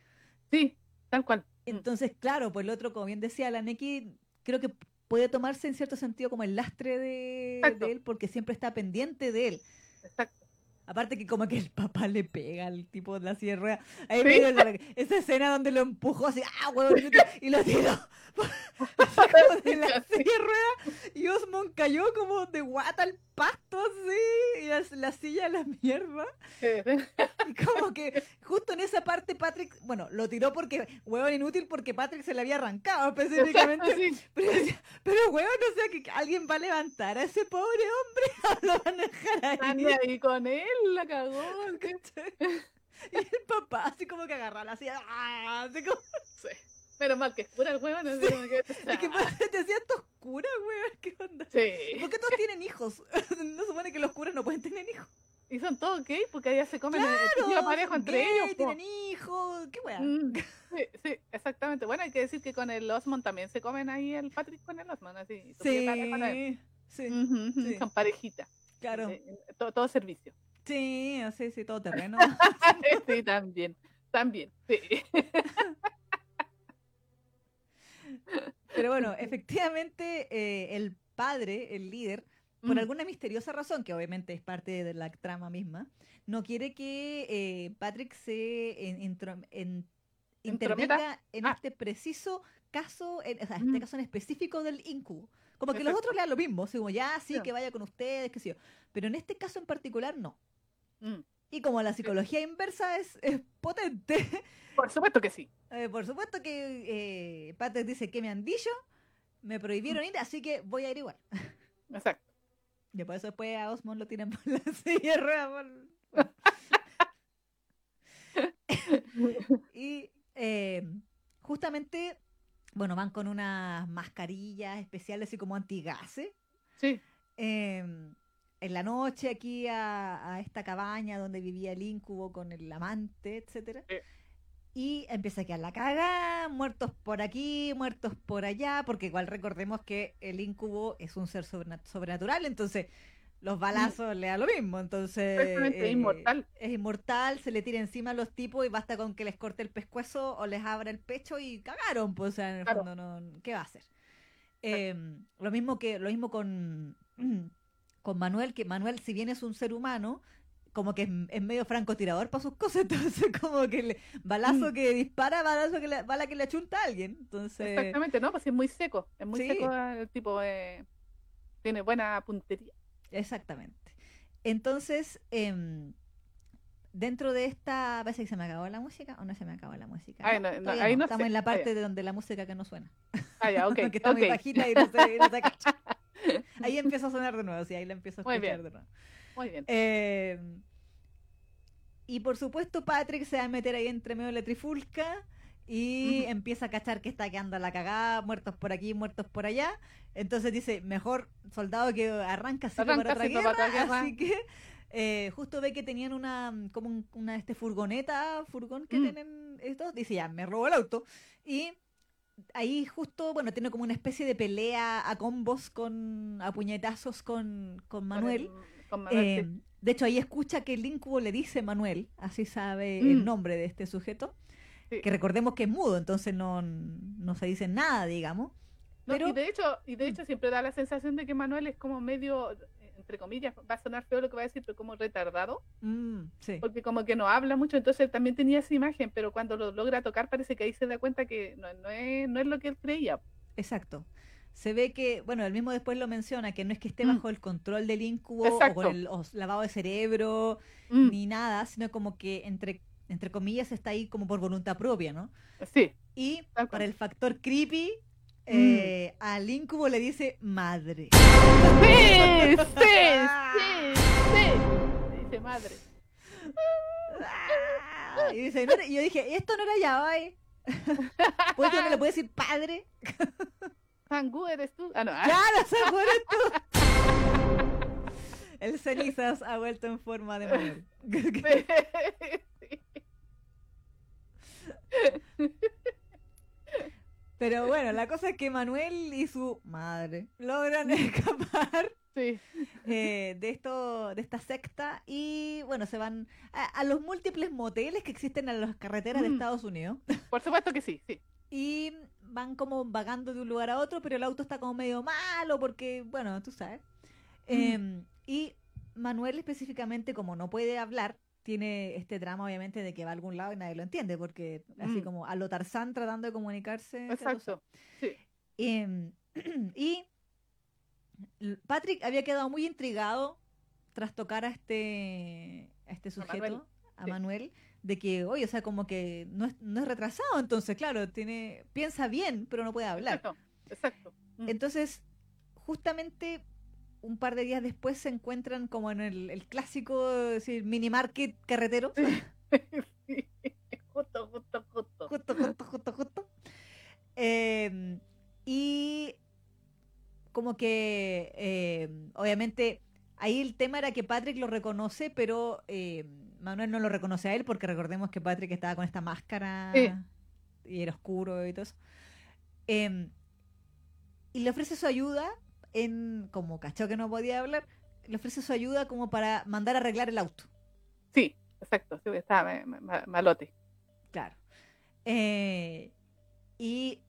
Sí, tal cual. Mm, Entonces, claro, pues el otro, como bien decía la Neki, creo que puede tomarse en cierto sentido como el lastre de, de él, porque siempre está pendiente de él. Exacto. Aparte que como que el papá le pega al tipo de la silla de ruedas. Ahí Sí. esa escena donde lo empujó así, ¡ah, huevón! Y lo tiró de la Sí. silla de ruedas. Y Osmond cayó como de guata al pasto así. Y la, la silla a la mierda. Y como que justo en esa parte Patrick, bueno, lo tiró porque, huevón, inútil porque Patrick se le había arrancado específicamente. sí. Pero, pero huevón, o sea que alguien va a levantar a ese pobre hombre o lo van a dejar ahí. ahí con él, la cagó. ¿cachai? Y el papá así como que agarra la silla, ¡ah! así como, Sí. Menos mal que es pura el huevo, no sé cómo que- es que te esto oscura, weón, ¿qué onda? Sí. ¿Por qué todos tienen hijos? No supone que los curas no pueden tener hijos. Y son todos gay porque allá se comen el Claro, tejido parejo entre gay, ellos. po. tienen hijos, qué weón. Mm, Sí, sí, exactamente. Bueno, hay que decir que con el Osmond también se comen ahí el Patrick con el Osmond, así. Sí, sí, ujú, sí. Son parejitas. claro. Sí, todo, todo servicio. Sí, sí, sí, todo terreno. sí, también. También, sí. Pero bueno, efectivamente, eh, el padre, el líder, por Mm, alguna misteriosa razón, que obviamente es parte de la trama misma, no quiere que eh, Patrick se en- en- intervenga en Ah. este preciso caso, en, o sea, en Mm. este caso en específico del incubo. Como que los otros le dan lo mismo, así como ya, sí, que vaya con ustedes, qué sé yo. Pero en este caso en particular, no. Mm. Y como la psicología inversa es, es potente, Por supuesto que sí. eh, por supuesto que eh, Patrick dice que me han dicho, me prohibieron ir, así que voy a ir igual. Exacto. Y por eso después a Osmond lo tiran por la silla de ruedas, por-. Y eh, justamente, bueno, van con unas mascarillas especiales, así como antigases. Sí. eh, en la noche aquí a, a esta cabaña donde vivía el incubo con el amante, etcétera. Sí. Y empieza a quedar la caga, muertos por aquí, muertos por allá, porque igual recordemos que el incubo es un ser sobrenat- sobrenatural, entonces los balazos le da lo mismo, entonces eh, inmortal. es inmortal, se le tira encima a los tipos y basta con que les corte el pescuezo o les abra el pecho y cagaron, pues o sea, en el Claro. fondo no, ¿qué va a hacer? Eh, lo mismo que lo mismo con con Manuel, que Manuel, si bien es un ser humano, como que es, es medio francotirador para sus cosas, entonces como que le, balazo Mm. que dispara, balazo que le, bala que le achunta a alguien. Entonces, Exactamente, ¿no? Pues es muy seco, es muy Sí. seco el tipo, eh, tiene buena puntería. exactamente. Entonces, em, dentro de esta, parece que se me acabó la música o no se me acabó la música. Ay, no, no, ahí no Estamos sé. en la parte de donde la música que no suena. Ah, ya, ok, que está muy bajita y no se, y no se cacha. Ahí empieza a sonar de nuevo, sí, ahí la empiezo a Muy escuchar bien. de nuevo. Muy bien. Eh, y por supuesto Patrick se va a meter ahí entre medio de la trifulca y empieza a cachar que está quedando la cagada, muertos por aquí, muertos por allá. Entonces dice, mejor soldado que arranca así para otra guerra. para otra guerra. Así que eh, justo ve que tenían una como un- una este furgoneta, furgón que Mm. tienen estos, dice ya, me robó el auto. Y ahí justo, bueno, tiene como una especie de pelea a combos con, a puñetazos con, con Manuel. el- Con Manuel, sí. Eh, de hecho, ahí escucha que el Incubo le dice Manuel, así sabe Mm. el nombre de este sujeto, Sí. que recordemos que es mudo, entonces no, no se dice nada, digamos. No, pero- y de hecho, y de hecho siempre da la sensación de que Manuel es como medio, entre comillas, va a sonar feo lo que va a decir, pero como retardado, Mm, sí, porque como que no habla mucho, entonces él también tenía esa imagen, pero cuando lo logra tocar parece que ahí se da cuenta que no, no es, no es lo que él creía. exacto. Se ve que, bueno, él mismo después lo menciona, que no es que esté Mm. bajo el control del Incubo o Exacto. con el os- lavado de cerebro, Mm, ni nada, sino como que entre, entre comillas está ahí como por voluntad propia, ¿no? Sí, Y para el factor creepy, Mm. eh, al Incubo le dice madre. sí, sí, sí, sí, dice madre. Ah, Y dice, no era- y yo dije, esto no era yaoi. ¿Puedes que no le puedes decir padre? Sangu eres tú. Ah, no. ah, Claro, se muere tú. El cenizas ha vuelto en forma de Manuel. sí. Pero bueno, la cosa es que Manuel y su madre logran escapar Sí, eh, de esto, de esta secta y bueno, se van a, a los múltiples moteles que existen en las carreteras de Mm. Estados Unidos por supuesto que sí, sí. y van como vagando de un lugar a otro, pero el auto está como medio malo porque, bueno, tú sabes. Em, y Manuel específicamente, como no puede hablar, tiene este drama obviamente de que va a algún lado y nadie lo entiende, porque así Mm. como a lo Tarzán tratando de comunicarse. Exacto. Sí. Em, y Patrick había quedado muy intrigado tras tocar a este, a este sujeto, Manuel, a sí. Manuel, de que, oye, o sea, como que no es, no es retrasado, entonces, claro, tiene piensa bien, pero no puede hablar. Exacto. Exacto. Mm. Entonces, justamente un par de días después se encuentran como en el, el clásico decir, mini market carretero. Sí. Justo, justo, justo. justo, justo, justo, justo. Eh, y como que, eh, obviamente, ahí el tema era que Patrick lo reconoce, pero eh, Manuel no lo reconoce a él porque recordemos que Patrick estaba con esta máscara Sí. y era oscuro y todo eso. Y le ofrece su ayuda en, como cachó que no podía hablar, le ofrece su ayuda como para mandar a arreglar el auto. Sí, exacto. Sí, ma- malote. Claro. Eh, y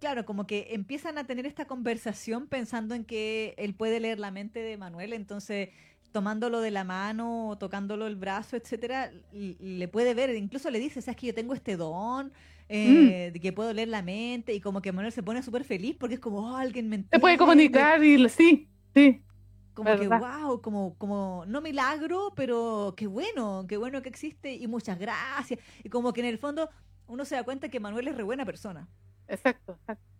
claro, como que empiezan a tener esta conversación pensando en que él puede leer la mente de Manuel, entonces tomándolo de la mano, tocándolo el brazo, etcétera, le puede ver, incluso le dice, sabes que yo tengo este don, eh, de que puedo leer la mente, y como que Manuel se pone súper feliz porque es como, oh, alguien me Se puede entiende". comunicar y sí, sí. Como que, wow, como, como, no milagro, pero qué bueno, qué bueno que existe y muchas gracias. Y como que en el fondo uno se da cuenta que Manuel es re buena persona. Exacto, exacto.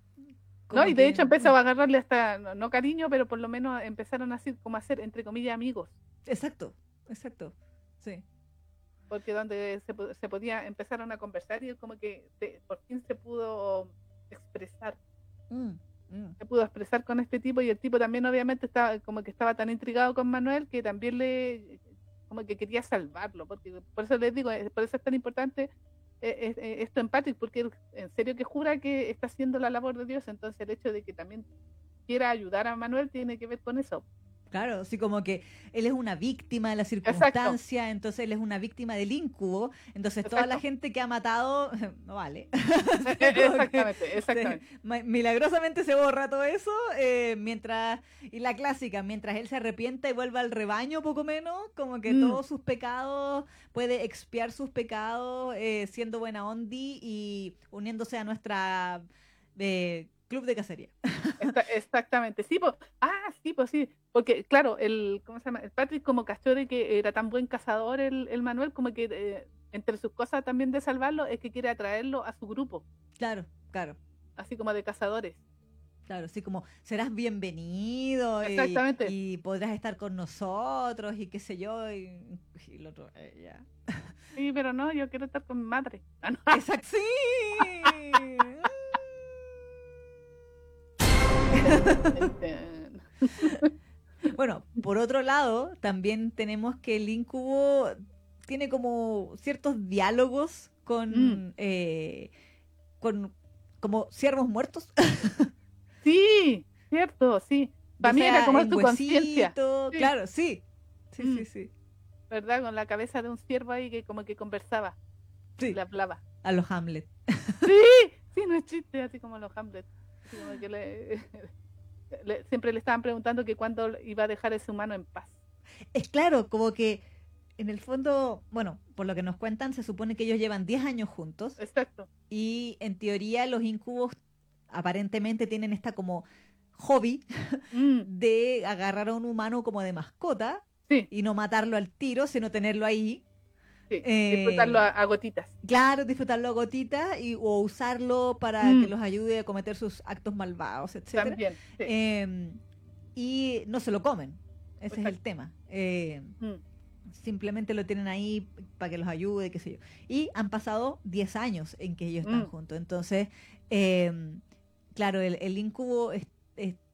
Como No, y de que- hecho empezó a agarrarle hasta, no, no cariño, pero por lo menos empezaron así como a ser, entre comillas, amigos. Exacto, exacto. Sí. Porque donde se, po- se podía, empezaron a conversar y como que se- por fin se pudo expresar, Mm, mm. se pudo expresar con este tipo y el tipo también obviamente estaba como que estaba tan intrigado con Manuel que también le como que quería salvarlo, porque por eso les digo, eh, por eso es tan importante eh, eh, esto en porque él en serio que jura que está haciendo la labor de Dios, entonces el hecho de que también quiera ayudar a Manuel tiene que ver con eso. Claro, así como que él es una víctima de la circunstancia, entonces él es una víctima del incubo, entonces toda la gente que ha matado, no vale. exactamente, exactamente. milagrosamente se borra todo eso, eh, mientras, y la clásica, mientras él se arrepienta y vuelva al rebaño poco menos, como que mm. todos sus pecados, puede expiar sus pecados eh, siendo buena ondi y uniéndose a nuestra... Eh, club de cacería. exactamente, sí, pues, ah, sí, pues sí, porque claro, el, ¿cómo se llama? El Patrick como de que era tan buen cazador el, Manuel, como que eh, entre sus cosas también de salvarlo es que quiere atraerlo a su grupo. Claro, claro. Así como de cazadores. Claro, así como serás bienvenido Exactamente. Y, podrás estar con nosotros y qué sé yo, y, el otro, eh, ya. Sí, pero no, yo quiero estar con mi madre. Ah, Exacto, sí. bueno, por otro lado, también tenemos que el incubo tiene como ciertos diálogos con, mm. eh, con como siervos muertos. sí, cierto, sí. También era como tu conciencia. Claro, sí. Sí, sí, mm. sí. ¿Verdad? Con la cabeza de un ciervo ahí que como que conversaba. Sí. Le hablaba. A los Hamlet. sí, sí, no es chiste, así como los Hamlet. siempre le estaban preguntando que cuándo iba a dejar ese humano en paz. Es claro, como que en el fondo, bueno, por lo que nos cuentan, se supone que ellos llevan 10 años juntos. Exacto. Y en teoría los incubos aparentemente tienen esta como hobby mm. de agarrar a un humano como de mascota y no matarlo al tiro, sino tenerlo ahí eh, disfrutarlo a, gotitas. Claro, disfrutarlo a gotitas y, o usarlo para que mm. los ayude a cometer sus actos malvados, etc. También. Em, y no se lo comen. Ese es el tema. Eh, mm. Simplemente lo tienen ahí para que los ayude, qué sé yo. Y han pasado 10 años en que ellos están mm. juntos. Entonces, em, claro, el, el incubo,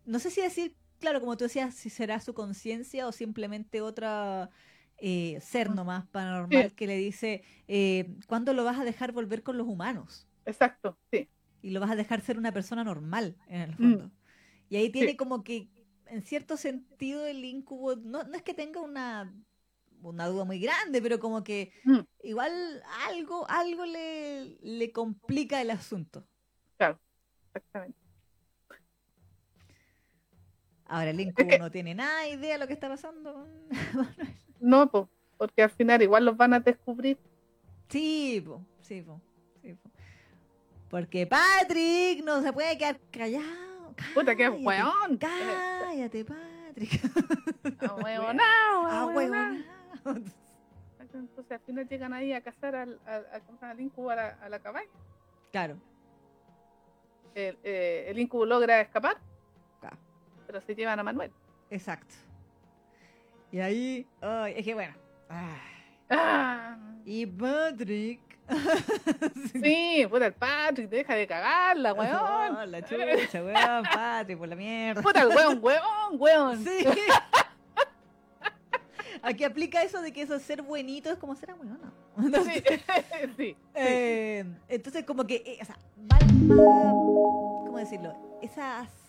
no sé si decir, claro, como tú decías, si será su conciencia o simplemente otra eh, ser nomás paranormal que le dice, eh, ¿cuándo lo vas a dejar volver con los humanos? Exacto, sí. Y lo vas a dejar ser una persona normal, en el fondo. Mm. Y ahí tiene como que, en cierto sentido, el incubo, no, no es que tenga una, una duda muy grande, pero como que mm. igual algo, algo le, le complica el asunto. Claro, exactamente. Ahora el incubo no tiene nada idea de lo que está pasando. No, porque al final igual los van a descubrir. Sí, sí, sí Porque Patrick no se puede quedar callado. Puta, qué weón. Cállate, Patrick. A huevón, a huevón. Entonces al final llegan ahí a cazar al, al, al, incubo a la, cabaña. Claro. El, eh, el incubo logra escapar. Pero se llevan a Manuel. Exacto. Y ahí, es que bueno. Ah. Y Patrick. sí, puta el Patrick, deja de cagarla, weón. Oh, la chucha, weón, Patrick, por la mierda. Puta el weón, weón, weón. Sí. Aquí aplica eso de que eso ser buenito es como ser weón, ¿no? sí, sí, eh, entonces, como que, eh, o sea, va, ¿cómo decirlo? Esas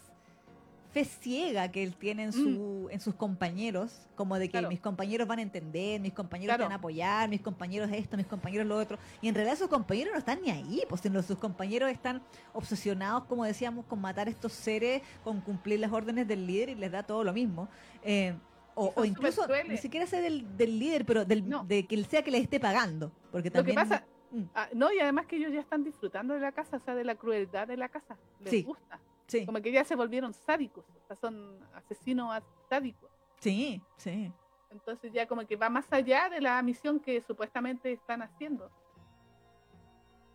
fe ciega que él tiene en, su, mm. en sus compañeros, como de que mis compañeros van a entender, mis compañeros van a apoyar, mis compañeros esto, mis compañeros lo otro. Y en realidad sus compañeros no están ni ahí, pues sus compañeros están obsesionados, como decíamos, con matar a estos seres, con cumplir las órdenes del líder y les da todo lo mismo. Eh, o, incluso ni siquiera ser del, del líder, pero del, de que él sea que les esté pagando. Porque también... Lo que pasa, mm. ah, no, y además que ellos ya están disfrutando de la casa, o sea, de la crueldad de la casa. Les gusta. Como que ya se volvieron sádicos, o sea, son asesinos sádicos. Sí, sí. Entonces ya como que va más allá de la misión que supuestamente están haciendo.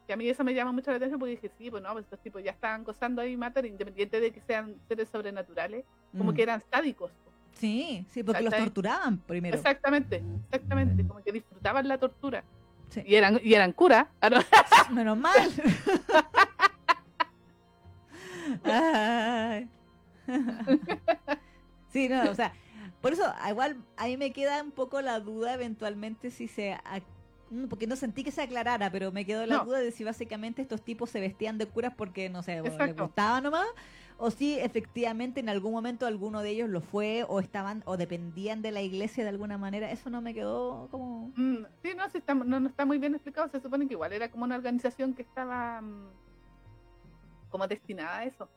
Que a mí eso me llama mucho la atención porque dije, sí, pues no, pues estos tipos ya están gozando ahí matar, independiente de que sean seres sobrenaturales, como mm. que eran sádicos. Sí, sí, porque los torturaban primero. Exactamente, exactamente, como que disfrutaban la tortura. Sí. Y eran, y eran curas. Menos mal. sí, no, o sea, por eso igual a mí me queda un poco la duda eventualmente si se Mm, Porque no sentí que se aclarara, pero me quedó la No. duda de si básicamente estos tipos se vestían de curas porque, no sé, les gustaba nomás, o si efectivamente en algún momento alguno de ellos lo fue, o estaban, o dependían de la iglesia de alguna manera. Eso no me quedó como... Mm, sí, no, sí está, no, no está muy bien explicado. Se supone que igual era como una organización que estaba mm, como destinada a eso.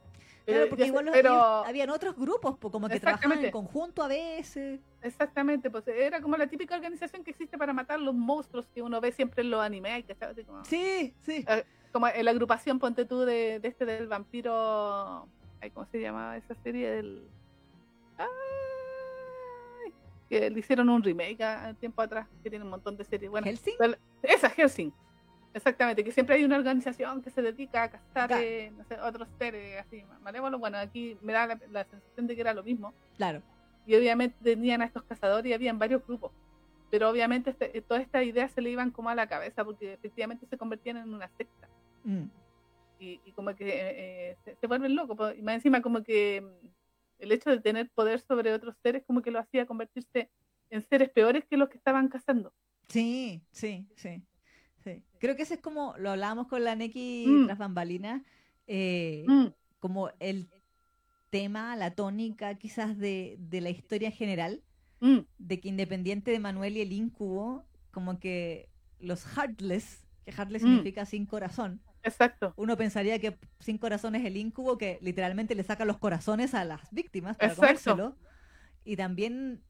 Pero, Claro, porque igual los- pero- ellos- habían otros grupos, po, como que trabajaban en conjunto a veces. exactamente, pues era como la típica organización que existe para matar los monstruos que uno ve siempre en los animes, como, Sí, sí. eh, como en la agrupación, ponte tú, de, de este del vampiro. ay, ¿Cómo se llamaba esa serie? Del. Ay, que le hicieron un remake a, a tiempo atrás, que tiene un montón de series. Bueno, Helsing. Esa, Helsing. Exactamente, que siempre hay una organización que se dedica a cazar Claro. eh, no sé, otros seres así malévolos. Bueno, aquí me da la, la sensación de que era lo mismo. Claro. Y obviamente tenían a estos cazadores y habían varios grupos. Pero obviamente este- todas estas ideas se le iban como a la cabeza porque efectivamente se convertían en una secta. Mm. Y, y como que eh, eh, se, se vuelven locos. Y más encima como que mm, el hecho de tener poder sobre otros seres como que lo hacía convertirse en seres peores que los que estaban cazando. Sí, sí, sí. Creo que ese es como, lo hablábamos con la Neki Mm. tras bambalinas, eh, Mm, como el tema, la tónica quizás de, de la historia en general, mm, de que independiente de Manuel y el incubo, como que los heartless, que heartless Mm. significa sin corazón, exacto. uno pensaría que sin corazón es el incubo que literalmente le saca los corazones a las víctimas para Exacto. comérselo. Y también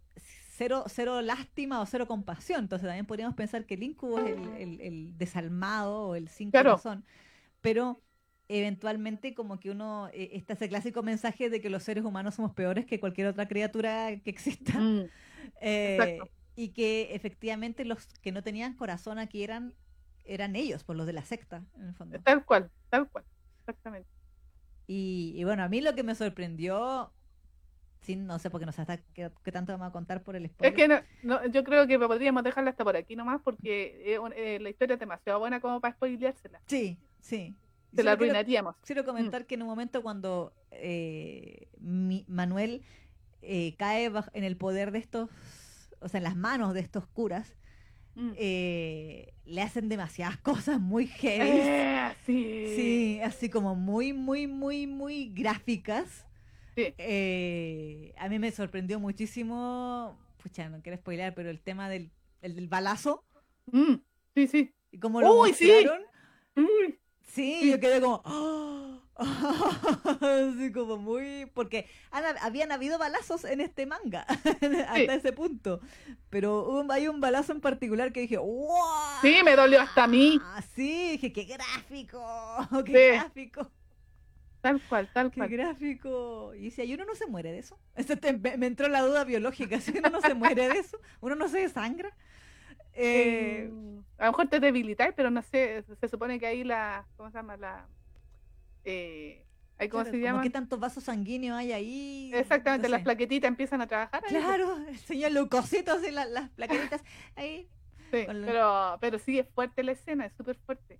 cero, cero lástima o cero compasión. Entonces también podríamos pensar que el incubo es el, el- el desalmado o el sin Claro. corazón. Pero eventualmente como que uno, eh, está ese clásico mensaje de que los seres humanos somos peores que cualquier otra criatura que exista. Mm, Eh, y que efectivamente los que no tenían corazón aquí eran, eran ellos, por los de la secta, en el fondo. Tal cual, tal cual. Exactamente. Y, y bueno, a mí lo que me sorprendió, sin, no sé por qué no sé hasta qué, qué tanto vamos a contar por el Es spoiler. que no, no, yo creo que podríamos dejarla hasta por aquí nomás porque eh, eh, la historia es demasiado buena como para spoileársela. Sí, sí. Se la quiero- arruinaríamos. Quiero comentar que en un momento cuando eh, mi- Manuel eh, cae baj- en el poder de estos, o sea, en las manos de estos curas, Mm. eh, le hacen demasiadas cosas muy heavy. Eh, sí. Sí, así como muy, muy, muy, muy gráficas. Sí. Eh, a mí me sorprendió muchísimo, pucha, no quiero spoiler, pero el tema del, el del balazo Mm, sí, sí. y cómo lo Uy, sí. yo quedé como, ¡ah! así como muy, porque han habían habido balazos en este manga hasta Sí. ese punto, pero hubo- hay un balazo en particular que dije, ¡wow! Sí, me dolió hasta a mí. Sí, dije, qué gráfico, qué Sí. gráfico. Tal cual, tal Qué cual. gráfico. Y si hay uno no se muere de eso. Eso te- me, entró la duda biológica. Si uno no se muere de eso, uno no se desangra. Eh, Eh, a lo mejor te debilitáis, pero no sé, se- supone que ahí la, ¿cómo se llama? La, eh, ¿cómo claro, se llama? ¿Qué tantos vasos sanguíneos hay ahí? Exactamente, las plaquetitas empiezan a trabajar. ahí, Claro, el señor Leucocito hace la- las plaquetitas ahí. sí, pero, pero sí es fuerte la escena, es súper fuerte.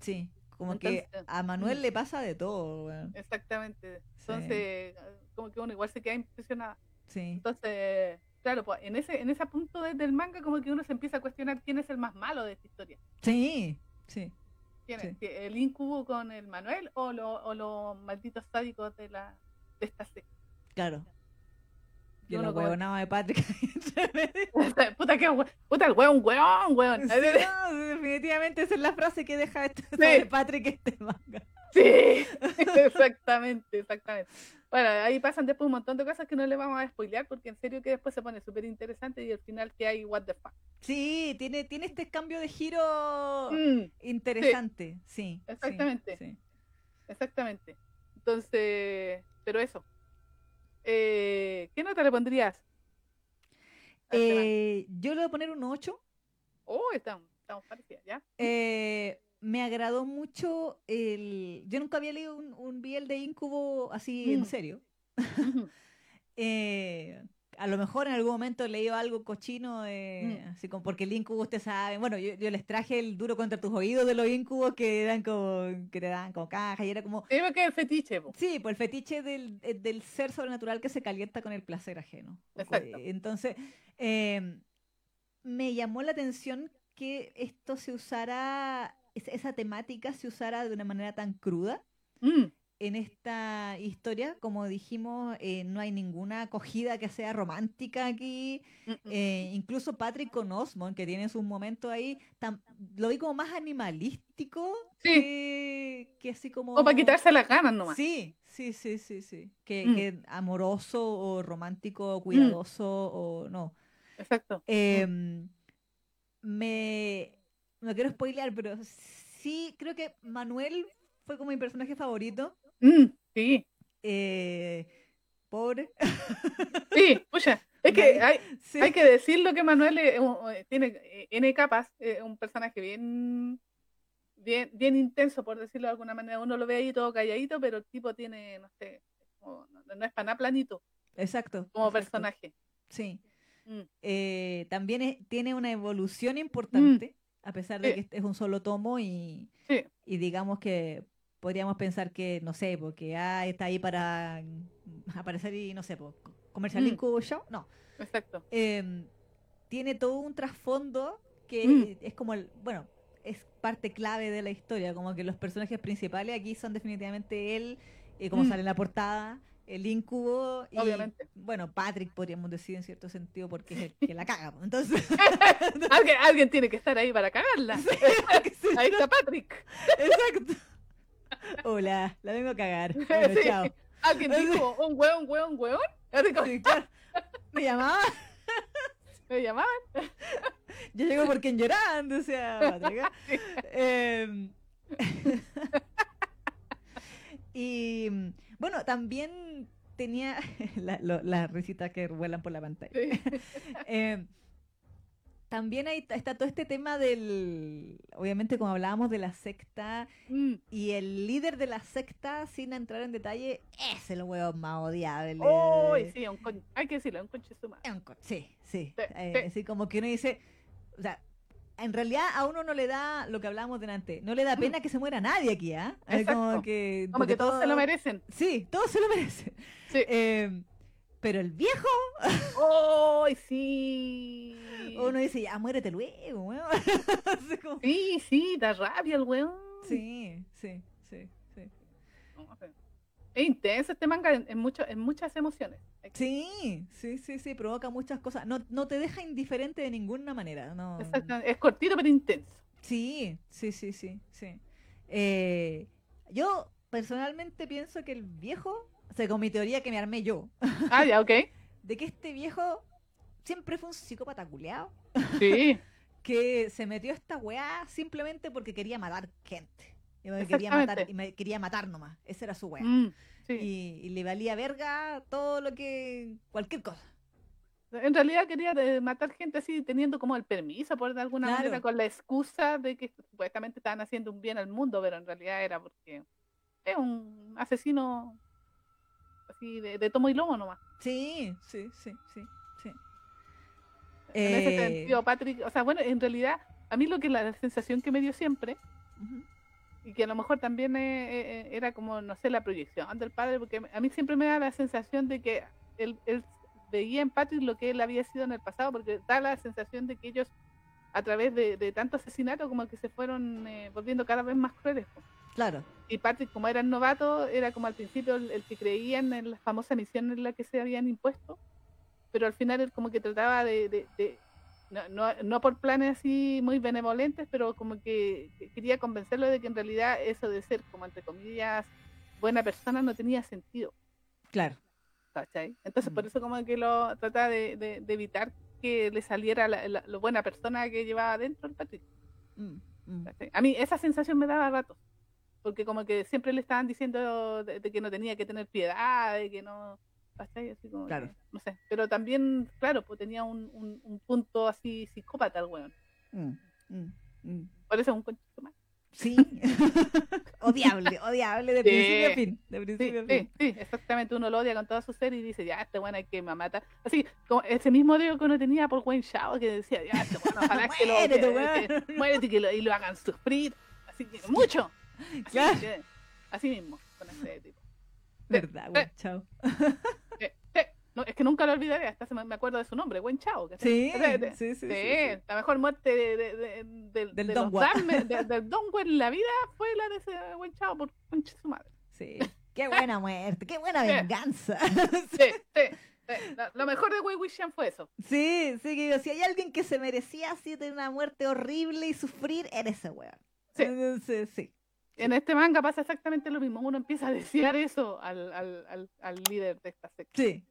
Sí, como que a Manuel le pasa de todo. weón. Exactamente. Sí. Entonces, como que uno igual se queda impresionada. Sí, Entonces, claro, pues en ese, en ese punto de- del manga como que uno se empieza a cuestionar quién es el más malo de esta historia. sí, sí. ¿Quién es? ¿Si ¿El incubo con el Manuel o, lo- o los malditos sádicos de la de esta secta? Claro. Uno lo como- huevonaba de Patrick. puta que puta el weón, weón, weón. Sí, no, definitivamente esa es la frase que deja este, Sí. sobre Patrick este manga. Sí, exactamente, exactamente. Bueno, ahí pasan después un montón de cosas que no le vamos a spoilear porque en serio que después se pone súper interesante y al final que hay what the fuck. Sí, tiene, tiene este cambio de giro Mm, interesante. Sí. sí, Exactamente. sí. exactamente. Entonces, pero eso. Eh, ¿Qué nota le pondrías? Eh, yo le voy a poner un 8. Oh, estamos, estamos parecidas, ¿ya? Eh, me agradó mucho el... Yo nunca había leído un, un BL de Incubo así en Mm. serio. Eh, a lo mejor en algún momento he leído algo cochino, Mm. así como porque el incubo, usted sabe, bueno, yo, yo les traje el duro contra tus oídos de los incubos que eran como, que te daban como caja y era como, Sí, porque el fetiche, po. sí, pues el fetiche del, eh, del ser sobrenatural que se calienta con el placer ajeno. Exacto. Entonces, eh, me llamó la atención que esto se usara, es- esa temática se usara de una manera tan cruda. Mm, En esta historia, como dijimos, eh, no hay ninguna acogida que sea romántica aquí. mm, mm. Eh, incluso Patrick con Osmond, que tiene sus momentos ahí, lo vi como más animalístico Sí. que, que así como... O para quitarse las ganas nomás. Sí, sí, sí, sí, sí. Que, Mm. que amoroso o romántico o cuidadoso o no. Exacto. Em, me... No quiero spoilear, pero sí creo que Manuel fue como mi personaje favorito. Mm, sí, Eh, pobre. sí, pucha. Es que hay, Sí. hay que decirlo que Manuel es eh, tiene eh, N capas, es un personaje bien, bien, bien intenso, por decirlo de alguna manera. Uno lo ve ahí todo calladito, pero el tipo tiene, no sé, como- no, no es para nada planito Exacto. como exacto. personaje. Sí. Mm, Eh, también es- tiene una evolución importante, a pesar de Mm. Sí. que es un solo tomo y, Sí. y digamos que podríamos pensar que, no sé, porque ah, está ahí para mm, aparecer y, no sé, comercial Mm. Incubo Show. No. exacto. Em, tiene todo un trasfondo que Mm. es como el, bueno, es parte clave de la historia, como que los personajes principales aquí son definitivamente él, eh, como Mm. sale en la portada, el incubo y, Obviamente. bueno, Patrick podríamos decir en cierto sentido porque es el que la caga. Entonces, alguien, alguien tiene que estar ahí para cagarla. sí, Ahí está Patrick. exacto. Hola, la vengo a cagar. Bueno, Sí. chao. Alguien dijo, un hueón, un hueón, hueón. Me llamaba, Me llamaban. yo llego por quien llorando, o sea, ¿eh? Em, y bueno, también tenía la- las risitas que vuelan por la pantalla. Sí. Em, también ahí está- todo este tema del, obviamente como hablábamos de la secta, Mm. y el líder de la secta, sin entrar en detalle, es el hueón más odiable. Uy, sí, un con- hay que decirlo, un conche Sí, sí. Sí, Eh, sí. Así como que uno dice, o sea, en realidad a uno no le da lo que hablábamos delante, no le da pena que se muera nadie aquí, ¿ah? Es Como que, Como porque que todos se lo merecen. Sí, todos se lo merecen. Sí. Eh, pero el viejo, ¡Ay, sí! Uno dice, ya muérete luego, weón. Como- Sí, sí, da rabia el weón. Sí, sí, sí, sí. No. Es intenso este manga en, en, mucho- en muchas emociones. Sí, sí, sí, sí, provoca muchas cosas. No, no te deja indiferente de ninguna manera. No. Exacto, Es cortito pero intenso. Sí, sí, sí, sí, sí. Eh, yo personalmente pienso que el viejo, o sea, con mi teoría que me armé yo, Ah, ya, ok. de que este viejo siempre fue un psicópata culeado, Sí, que se metió a esta weá simplemente porque quería matar gente. Y me quería matar, y me quería matar nomás. Esa era su weá. mm, sí. Y, y le valía verga todo lo que. cualquier cosa. En realidad quería eh, matar gente así, teniendo como el permiso, por de alguna Claro. manera, con la excusa de que supuestamente estaban haciendo un bien al mundo, pero en realidad era porque es un asesino así de, de tomo y lomo nomás. Sí, sí, sí, sí. En ese Eh, sentido, Patrick, o sea, bueno, en realidad, a mí lo que la sensación que me dio siempre, y que a lo mejor también eh, eh, era como, no sé, la proyección del padre, porque a mí siempre me da la sensación de que él, él veía en Patrick lo que él había sido en el pasado, porque da la sensación de que ellos, a través de, de tanto asesinato, como que se fueron eh, volviendo cada vez más crueles. Claro. Y Patrick, como era novato, era como al principio el, el que creían en la famosa misión en la que se habían impuesto, pero al final él como que trataba de, de- de- no, no, no por planes así muy benevolentes, pero como que, que quería convencerlo de que en realidad eso de ser como entre comillas buena persona no tenía sentido, Claro. ¿cachai? Entonces por Mm. eso como que lo trataba de, de- de evitar que le saliera la, la- buena persona que llevaba dentro el Patrick. Mm, mm. A mí esa sensación me daba rato, porque como que siempre le estaban diciendo de, de que no tenía que tener piedad, de que no, ¿cachai? Así como Claro. que, no sé, pero también, claro, pues tenía un, un, un punto así psicópata el weón, Mm, mm, mm. por eso es un de madre. Sí. odiable, odiable de Sí. principio a fin. De Sí, principio a sí, fin. sí, exactamente, uno lo odia con toda su ser y dice, ya, este weón hay que me mata. Así, como ese mismo odio que uno tenía por Wayne Shaw, que decía, ya, este weón, ojalá que lo, Muérete, que- muérete que lo, y lo hagan sufrir, así que mucho. Así, Claro. que- así mismo, con ese tipo. Verdad, eh. güey. Chao. No, es que nunca lo olvidaré, hasta se me, acuerdo de su nombre, Wen Chao. Sí, sí, sí, sí, Sí, sí. la mejor muerte de, de- de- de- Del de Don. Dharma- de- Don en la vida fue la de ese Wen Chao por su madre. Sí. Qué buena muerte, qué buena venganza. Sí, sí. Lo, mejor de Wei Wuxian fue eso. Sí, sí, que digo, si hay alguien que se merecía así tener una muerte horrible y sufrir, era ese weón. Sí. Entonces, sí. En este manga pasa exactamente lo mismo. Uno empieza a desear eso al, al, al, al líder de esta secta. Sí,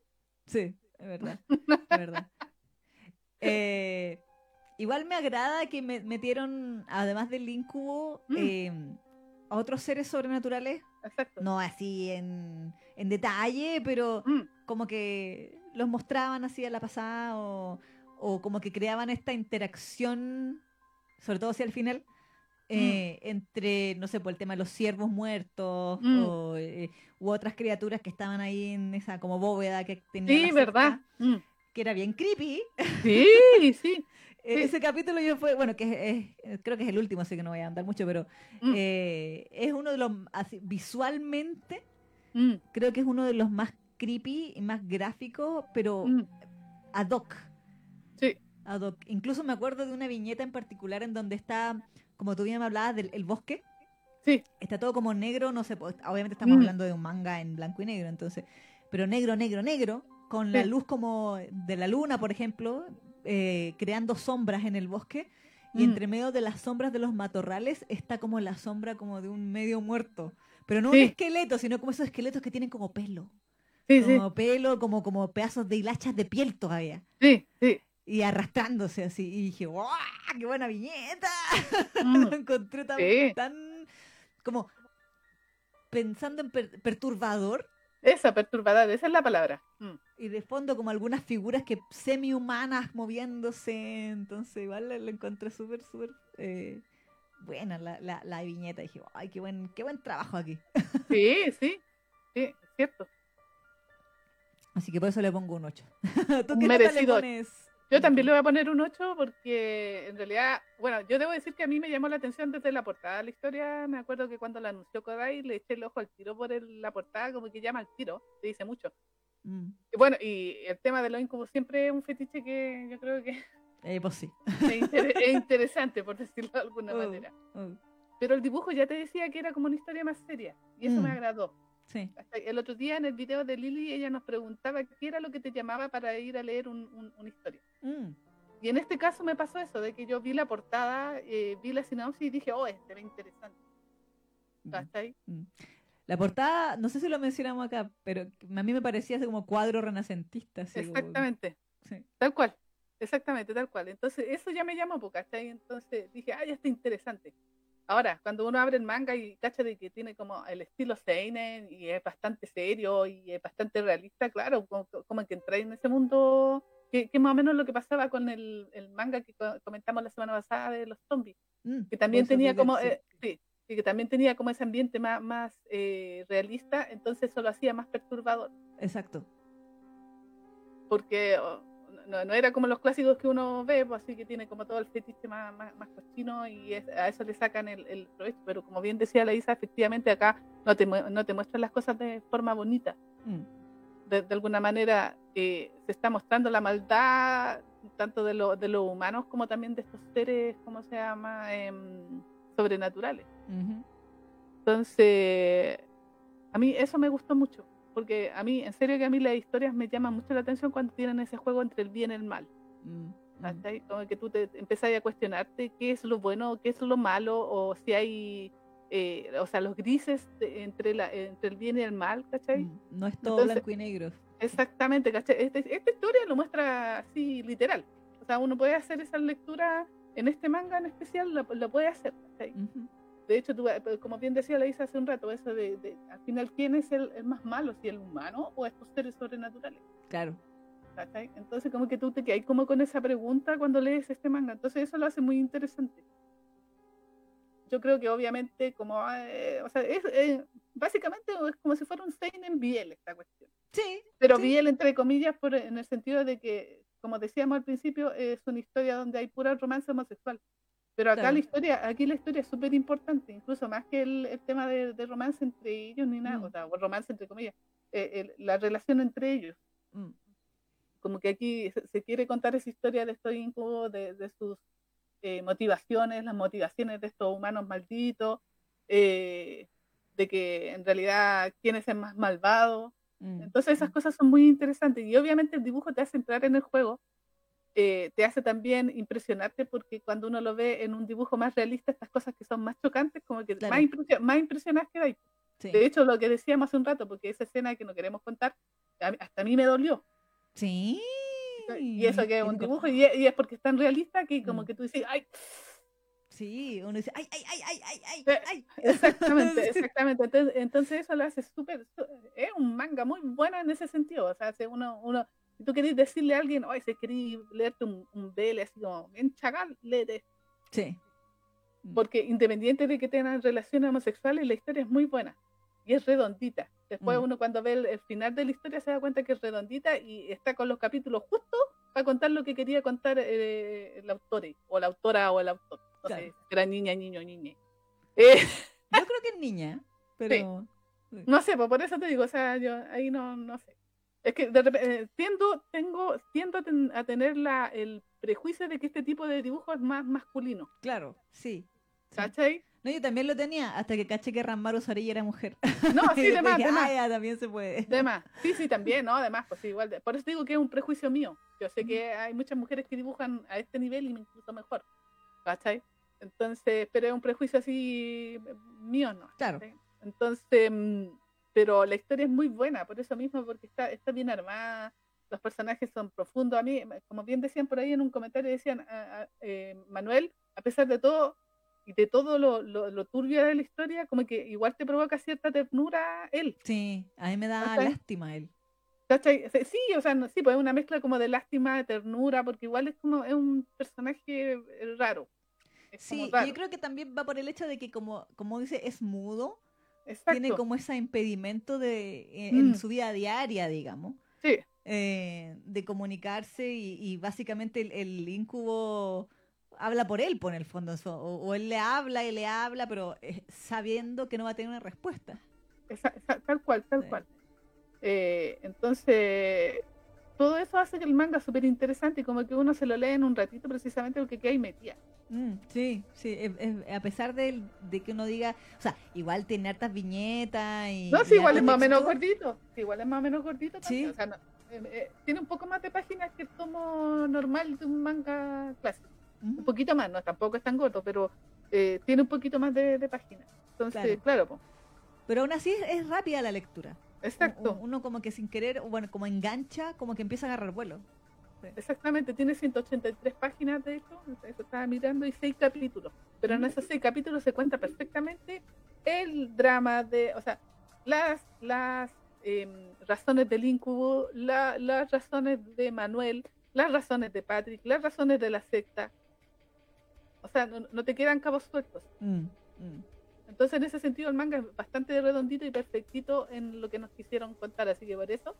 sí, es verdad, es verdad. Eh, igual me agrada que me metieron, además del incubo, Mm. eh, a otros seres sobrenaturales, Exacto. no así en, en detalle, pero Mm, como que los mostraban así a la pasada o, o como que creaban esta interacción, sobre todo hacia el final, eh, entre, no sé, por el tema de los ciervos muertos Mm. o, eh, u otras criaturas que estaban ahí en esa como bóveda que tenía Sí, verdad. Mm. que era bien creepy. Sí, sí. Sí. Ese capítulo yo fue, bueno, que es, es- creo que es el último, así que no voy a andar mucho, pero Mm, eh, es uno de los, así, visualmente, mm, creo que es uno de los más creepy y más gráficos, pero mm. ad hoc. Sí. ad hoc. Incluso me acuerdo de una viñeta en particular en donde está, como tú bien me hablabas, del el bosque. Sí. Está todo como negro, no sé, pues, obviamente estamos Mm. hablando de un manga en blanco y negro, entonces, pero negro, negro, negro, con la luz como de la luna, por ejemplo, eh, creando sombras en el bosque. Y Mm. entre medio de las sombras de los matorrales está como la sombra como de un medio muerto. Pero no Sí. un esqueleto, sino como esos esqueletos que tienen como pelo. Sí, Como pelo, como, como pedazos de hilachas de piel todavía. sí, sí. Y arrastrándose así. Y dije, ¡guau! ¡Qué buena viñeta! Mm. Lo encontré tan, Sí. tan como pensando en per- perturbador. Esa perturbadora, esa es la palabra. Mm. Y de fondo como algunas figuras que semi-humanas moviéndose. Entonces igual lo, encontré súper, súper eh, buena la, la, la viñeta. dije, ¡ay, qué buen, qué buen trabajo aquí! Sí, sí, sí, es cierto. Así que por eso le pongo un 8. ¿Tú qué le merecido ocho. pones? Yo también le voy a poner un 8 porque en realidad, bueno, yo debo decir que a mí me llamó la atención desde la portada de la historia. Me acuerdo que cuando la anunció Kodai le eché el ojo al tiro por el- la portada, como que llama al tiro, te dice mucho. Mm, Y bueno, y el tema de los incubos siempre es un fetiche que yo creo que eh, pues sí. es, inter- es interesante, por decirlo de alguna Oh. manera. Oh, Pero el dibujo ya te decía que era como una historia más seria y eso me Mm. agradó. Sí. Hasta el otro día en el video de Lily ella nos preguntaba qué era lo que te llamaba para ir a leer un- un- una historia. Mm, Y en este caso me pasó eso, de que yo vi la portada, eh, vi la sinopsis y dije, oh, este ve interesante. mm. ¿Cachai? La portada, no sé si lo mencionamos acá, pero a mí me parecía así como cuadro renacentista. así como- Exactamente, sí. tal cual. Exactamente, tal cual. Entonces, eso ya me llamó, ¿cachai? Entonces dije, ay, está interesante. Ahora, cuando uno abre el manga y cacha de que tiene como el estilo Seinen y es bastante serio y es bastante realista, claro, como, como que entra en ese mundo, que, que más o menos lo que pasaba con el, el manga que co- comentamos la semana pasada de los zombies. Mm, que también tenía como eh, sí, que también tenía como ese ambiente más, más eh, realista entonces eso lo hacía más perturbador Exacto. porque oh, no, no era como los clásicos que uno ve pues, así que tiene como todo el fetiche más, más, más cochino y es- a eso le sacan el, el provecho. Pero como bien decía la Isa efectivamente acá no te, no te muestran las cosas de forma bonita. Mm, de, de alguna manera eh, se está mostrando la maldad tanto de, lo, de los humanos como también de estos seres, ¿cómo se llama? Em, sobrenaturales. Entonces, a mí eso me gustó mucho, porque a mí, en serio que a mí las historias me llaman mucho la atención cuando tienen ese juego entre el bien y el mal. Mm, mm. ¿cachai? Como que tú te empezás a cuestionarte qué es lo bueno, qué es lo malo, o si hay, eh, o sea, los grises de- entre, la, entre el bien y el mal, ¿cachai? Mm, No es todo Entonces- blanco y negro. Exactamente, ¿cachai? Este- esta historia lo muestra así literal. O sea, uno puede hacer esa lectura en este manga en especial, lo, lo puede hacer. ¿cachai? De hecho, tú, eh, como bien decía la Isa hace un rato, eso de, de, al final, ¿quién es el, el más malo? ¿Si el humano o estos seres sobrenaturales? Claro. ¿cachai? Entonces, como que tú te quedas como con esa pregunta cuando lees este manga. Entonces, eso lo hace muy interesante. Yo creo que obviamente, como, eh, o sea, es, eh, básicamente es como si fuera un Seinen Biel esta cuestión. Sí. Pero Sí. Biel, entre comillas, por, en el sentido de que, como decíamos al principio, es una historia donde hay pura romance homosexual. Pero acá Claro. la historia, aquí la historia es súper importante, incluso más que el, el tema de, de romance entre ellos ni nada, Mm. o sea, o romance entre comillas, eh, el- la relación entre ellos. Mm, como que aquí se, quiere contar esa historia de estos incubos, de, sus eh, motivaciones, las motivaciones de estos humanos malditos, eh, de que en realidad quién es el más malvado. Mm, Entonces esas mm. cosas son muy interesantes y obviamente el dibujo te hace entrar en el juego, eh, te hace también impresionarte porque cuando uno lo ve en un dibujo más realista, estas cosas que son más chocantes, como que más, más impresionadas que hay. De hecho, lo que decíamos hace un rato, porque esa escena que no queremos contar, hasta a mí me dolió. Sí. Y eso que es un dibujo, y es, porque es tan realista que como mm. que tú dices, ¡ay! Sí, uno dice, ¡ay, ay, ay, ay, ay, ay! Ay. Exactamente, exactamente. Entonces, eso lo hace súper, es un manga muy bueno en ese sentido. O sea, si uno, uno, si tú querés decirle a alguien, ¡ay, si querés leerte un, un BL así como bien chagal, léete. Sí. Porque independiente de que tengan relaciones homosexuales, la historia es muy buena y es redondita. Después mm. uno cuando ve el, final de la historia se da cuenta que es redondita y está con los capítulos justos para contar lo que quería contar eh, el autor o la autora o el autor. No sé, era niña, niño, niña. Eh, yo creo que es niña, pero... No sé, pues por eso te digo, o sea, yo ahí no, no sé. Es que de repente, eh, tiendo, tengo, tiendo a, tener la, el prejuicio de que este tipo de dibujo es más masculino. Claro, sí. ¿Cachai? No, yo también lo tenía hasta que caché que Ranmaru Sarilla era mujer. No, sí, de más, ah, también se puede. De más. Sí, sí, también, ¿no? Además, pues igual. Por eso digo que es un prejuicio mío. Yo sé que hay muchas mujeres que dibujan a este nivel y incluso mejor. ¿Cachai? Entonces, pero es un prejuicio así mío, ¿no? Claro. Entonces, mm, pero la historia es muy buena, por eso mismo, porque está, está bien armada, los personajes son profundos. A mí, como bien decían por ahí en un comentario, decían, eh, Manuel, a pesar de todo, y de todo lo, lo, turbio de la historia, como que igual te provoca cierta ternura él. Sí, a mí me da lástima él. Sí, o sea, sí, pues es una mezcla como de lástima, de ternura, porque igual es como, es un personaje eh, raro. sí, yo creo que también va por el hecho de que como, como dice, es mudo, tiene como ese impedimento de, eh, en, mm. su vida diaria, digamos. Sí. Eh, de comunicarse y, básicamente el, el incubo habla por él, por el fondo. O, él le habla y le habla, pero eh, sabiendo que no va a tener una respuesta. tal cual, tal cual. Eh, entonces, todo eso hace que el manga súper interesante y como que uno se lo lee en un ratito precisamente porque que hay metía. Mm, sí, sí, a pesar de, que uno diga, o sea, igual tiene hartas viñetas y... No, sí, igual es más o menos gordito, igual es más o menos gordito también. O sea, eh, tiene un poco más de páginas que el tomo normal de un manga clásico un poquito más, no tampoco es tan gordo, pero eh, tiene un poquito más de, páginas. Entonces, claro. pero aún así es, rápida la lectura. Exacto. Uno como que sin querer, bueno, como engancha, como que empieza a agarrar vuelo. Exactamente, tiene 183 páginas de hecho, eso estaba mirando, y 6 capítulos. Pero en esos 6 capítulos se cuenta perfectamente el drama de, o sea, las, las em, razones del incubo, las razones de Manuel, las razones de Patrick, las razones de la secta, o sea, no, te quedan cabos sueltos. Mm, mm. Entonces, en ese sentido, el manga es bastante redondito y perfectito en lo que nos quisieron contar. Así que por eso,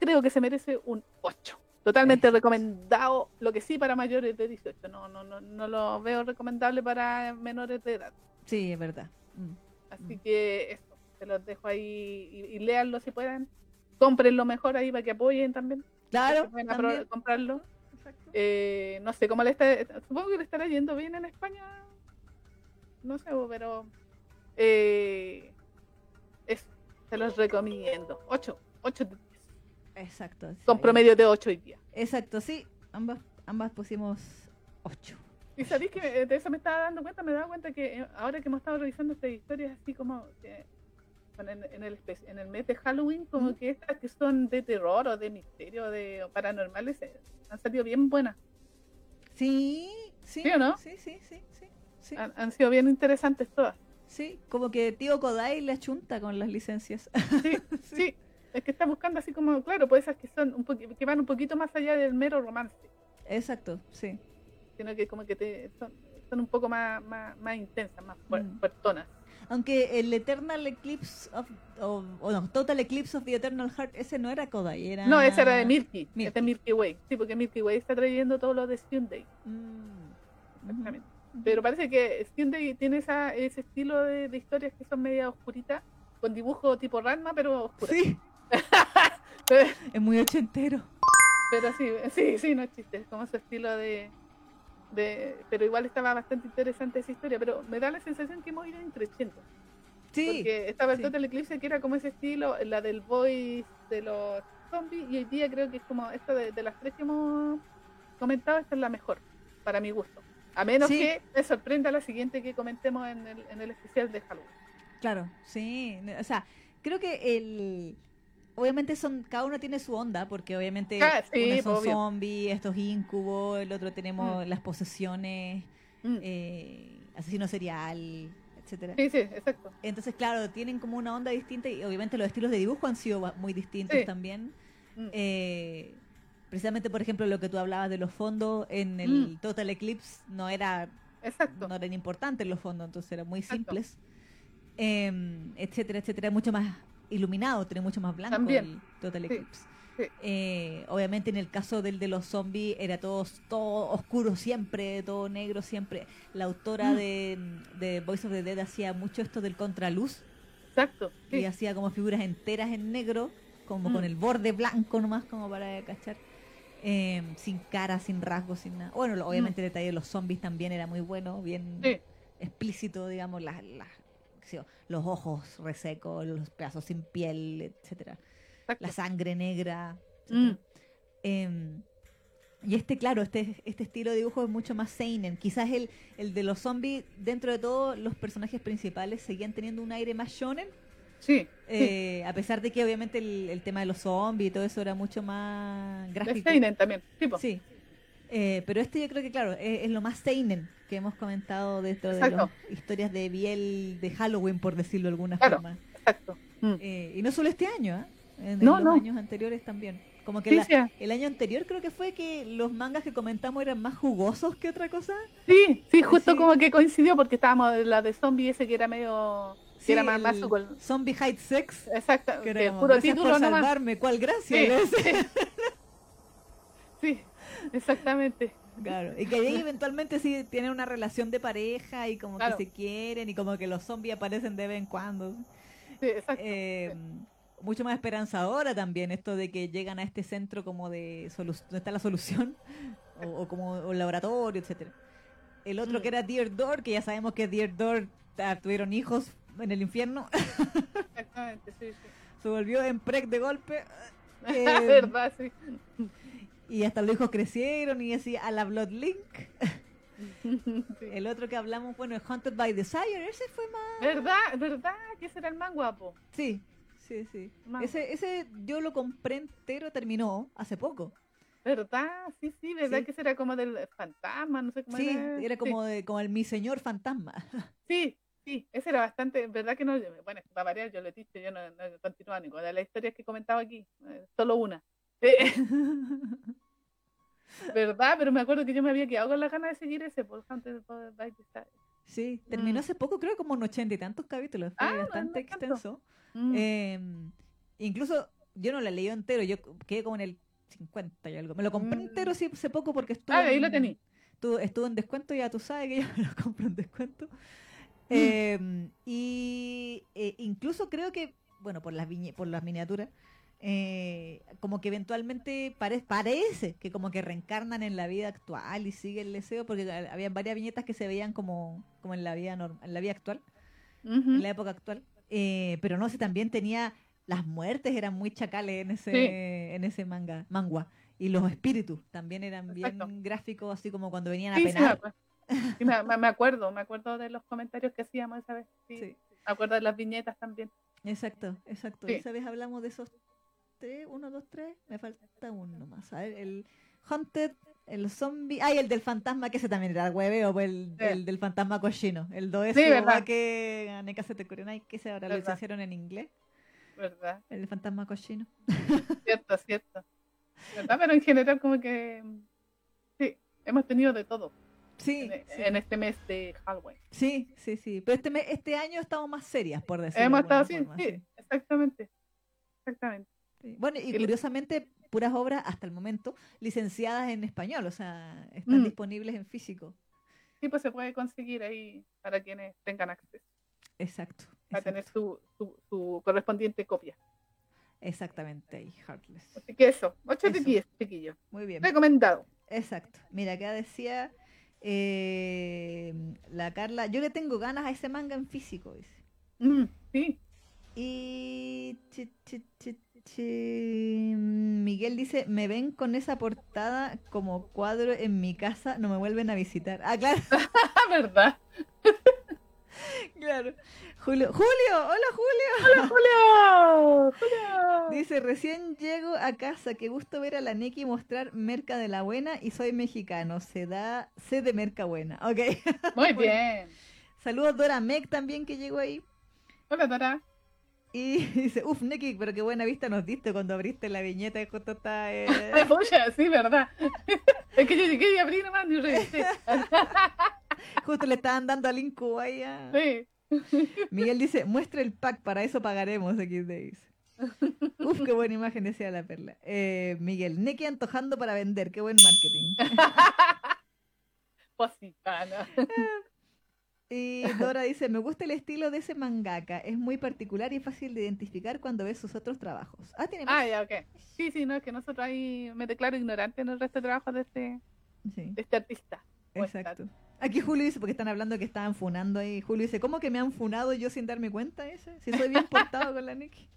creo que se merece un 8. Totalmente recomendado, lo que sí para mayores de 18. No, no, no, no lo veo recomendable para menores de edad. Sí, es verdad. Mm, Así que eso, se los dejo ahí y, y léanlo si puedan. Comprenlo mejor ahí para que apoyen también. Claro. También. comprarlo. Eh, no sé cómo le está. Supongo que le estará yendo bien en España. No sé, pero. Eh, se los recomiendo. 8. 8 de 10. Exacto. Con promedio de 8 y 10. Exacto, sí. Ambas, ambas pusimos 8. Y sabéis que de eso me estaba dando cuenta, me he dado cuenta que eh, ahora que hemos estado revisando estas historias así como en, en, el, en el mes de Halloween, como que estas que son de terror o de misterio de paranormales eh, han salido bien buenas. Sí, sí. ¿Sí o no? Sí, sí, sí. sí, Han, sido bien interesantes todas. Sí, como que tío Kodai le achunta con las licencias. Sí, sí. Es que está buscando así como, claro, pues esas que son un que van un poquito más allá del mero romance. Exacto, sí. Sino que como que te, son, son un poco más, más, más intensas, más mm. fuertonas. Aunque el Eternal Eclipse of, o, no, Total Eclipse of the Eternal Heart, ese no era Kodai, era... No, ese era de Milky, Milky. Este Milky Way. Sí, porque Milky Way está trayendo todo lo de Day. Mm. Exactamente. Pero parece que Day tiene esa, ese estilo de, historias que son media oscuritas, con dibujo tipo Ranma, pero oscuro. Sí. es muy ochentero. Pero sí, sí, sí, no es chiste, es como su estilo de, de... Pero igual estaba bastante interesante esa historia, pero me da la sensación que hemos ido increciendo. Sí. Porque estaba el. Total Eclipse que era como ese estilo, la del voice de los zombies, y hoy día creo que es como esta de, de las tres que hemos comentado, esta es la mejor, para mi gusto. A menos Sí. que me sorprenda la siguiente que comentemos en el, en el especial de Halloween. Claro, sí. O sea, creo que el. Obviamente son, cada uno tiene su onda, porque obviamente Ah, sí, unos son obvio. zombies, estos incubos, el otro tenemos Mm. las posesiones, Mm. eh, asesino serial, etcétera. Sí, sí, exacto. Entonces, claro, tienen como una onda distinta y obviamente los estilos de dibujo han sido muy distintos Sí. también. Mm. Eh, precisamente, por ejemplo, lo que tú hablabas de los fondos en el Mm. Total Eclipse no era Exacto. no eran importantes los fondos, entonces eran muy Exacto. simples, Em, etcétera, etcétera, mucho más iluminado, tiene mucho más blanco También. el Total Eclipse. sí. Eh, obviamente en el caso del de los zombies era todo, todo oscuro siempre, todo negro siempre. La autora Mm. de, de Voice of the Dead hacía mucho esto del contraluz Exacto. y hacía como figuras enteras en negro, como Mm. con el borde blanco nomás, como para cachar. Eh, sin cara, sin rasgos, sin nada. Bueno, lo- obviamente el detalle de los zombies también era muy bueno, bien Mm. Sí. explícito, digamos, las, las- los ojos resecos, los pedazos sin piel, etcétera. Exacto. La sangre negra. Mm. Em, y este, claro, este, este estilo de dibujo es mucho más seinen. Quizás el, el de los zombies, dentro de todo, los personajes principales seguían teniendo un aire más shonen. Sí. sí. eh, a pesar de que obviamente el, el tema de los zombies y todo eso era mucho más gráfico. Seinen también. Tipo. Sí. Eh, pero este yo creo que, claro, es, es lo más seinen que hemos comentado dentro de las historias de Biel de Halloween, por decirlo de alguna Claro. forma. Exacto. Mm. Eh, y no solo este año, ¿ah? en, en No, los no. años anteriores también. Como que Sí, la- sí, el año anterior creo que fue que los mangas que comentamos eran más jugosos que otra cosa. sí, sí, justo Sí. como que coincidió porque estábamos la de zombie ese que era medio. Que Sí, era más, más. Zombie Hide Sex. Exacto. Que era puro "Gracias título por nomás. salvarme, ¿cuál gracia? Sí. Exactamente. Claro, y que ahí eventualmente sí tienen una relación de pareja y como Claro. que se quieren y como que los zombies aparecen de vez en cuando. Sí, exacto. Eh, mucho más esperanzadora también esto de que llegan a este centro como de donde está la solución o, o como un laboratorio, etcétera. El otro Mm. que era Dear Door, que ya sabemos que Dear Door ah, tuvieron hijos en el infierno, Exactamente, sí, sí. se volvió en prec de golpe Eh, verdad, sí. y hasta los hijos crecieron y así a la Blood Link. Sí. El otro que hablamos, bueno, es Haunted by Desire, ese fue más... ¿Verdad? ¿Verdad? Que ese era el más guapo. Sí, sí, sí. Más Ese, ese yo lo compré entero, terminó hace poco. ¿Verdad? Sí, sí, ¿verdad? Sí. Que ese era como del fantasma, no sé cómo Sí, era. era como, de, como el mi señor fantasma. Sí, sí, ese era bastante, ¿verdad que no? Bueno, para variar, yo lo he dicho, yo no, no he continuado ninguna de las historias que he comentado aquí, eh, solo una. Eh, ¿Verdad? Pero me acuerdo que yo me había quedado con la ganas de seguir ese por Hunter. Sí, terminó Mm. hace poco, creo como en ochenta y tantos capítulos, fue Ah, bastante no extenso. Mm, Eh, incluso yo no la leí entero, yo quedé como en el 50 y algo. Me lo compré Mm. entero sí, hace poco porque estuvo, Ah, ahí lo en- tení. estuvo, estuvo en descuento, ya tú sabes que yo me lo compro en descuento. Mm. Eh, y eh, incluso creo que, bueno, por las, viñe- por las miniaturas, eh, como que eventualmente pare- parece que como que reencarnan en la vida actual y sigue el deseo, porque había varias viñetas que se veían como, como en la vida en la vida actual, en la época actual. Eh, pero no sé, también tenía las muertes eran muy chacales en ese, Sí. en ese manga, mangua. Y los espíritus también eran bien gráficos, así como cuando venían a Sí, penar. acuerdo. Sí, me, acuerdo, me acuerdo de los comentarios que hacíamos esa vez. Sí, Sí. Me acuerdo de las viñetas también. Exacto, exacto. Esa vez hablamos de esos tres, uno, dos, tres, me falta uno más. A ver, el Haunted, el zombie, ay, el del fantasma, que ese también era hueveo, pues el, el del fantasma cochino, el do Sí, verdad. que Aneka se te que se ahora lo Verdad. hicieron en inglés, ¿Verdad? el fantasma cochino. Cierto, cierto. ¿Verdad? Pero en general como que sí, hemos tenido de todo Sí, en, sí, en este mes de Halloween. sí, sí, sí. Pero este, me- este año estamos más serias, por decirlo Hemos estado así, sí, exactamente. Exactamente. Sí. Bueno, y curiosamente, puras obras hasta el momento licenciadas en español, o sea, están Mm. disponibles en físico. Sí, pues se puede conseguir ahí para quienes tengan acceso, Exacto. para exacto. tener su, su, su correspondiente copia. Exactamente, ahí, Heartless. Así que eso, 8 de Eso. 10, chiquillo. Muy bien. Recomendado. Exacto. Mira, acá decía eh, la Carla, yo le tengo ganas a ese manga en físico, dice. Mm, sí. Y chi, chi, chi, chi, Miguel dice, me ven con esa portada como cuadro en mi casa, no me vuelven a visitar. Ah, claro, ¿verdad? claro. Julio, Julio, hola Julio. ¡Julio! ¡Julio! Dice, recién llego a casa, qué gusto ver a la Neki mostrar merca de la buena y soy mexicano, se da, sé de merca buena. Ok. Muy bien. Saludos Dora Meg también que llegó ahí. Hola, Dora. Y dice, uff, Neki, pero qué buena vista nos diste cuando abriste la viñeta y justo está... Eh, sí, ¿verdad? es que yo llegué y abrí nomás y revisé. justo le estaban dando al incubo ahí Sí. Miguel dice, muestra el pack, para eso pagaremos XD. dice. Uf, qué buena imagen decía la perla. Eh, Miguel, Neki antojando para vender, qué buen marketing. Positana. Y Dora dice, me gusta el estilo de ese mangaka, es muy particular y fácil de identificar cuando ves sus otros trabajos. Ah, tiene más. Ah, ya, ok. Sí, sí, no, es que nosotros ahí me declaro ignorante en el resto de trabajo de este, Sí, de este artista. Exacto. Aquí Julio dice, porque están hablando que estaban funando ahí. Julio dice, ¿cómo que me han funado yo sin darme cuenta ese? Si soy bien portado con la Neki.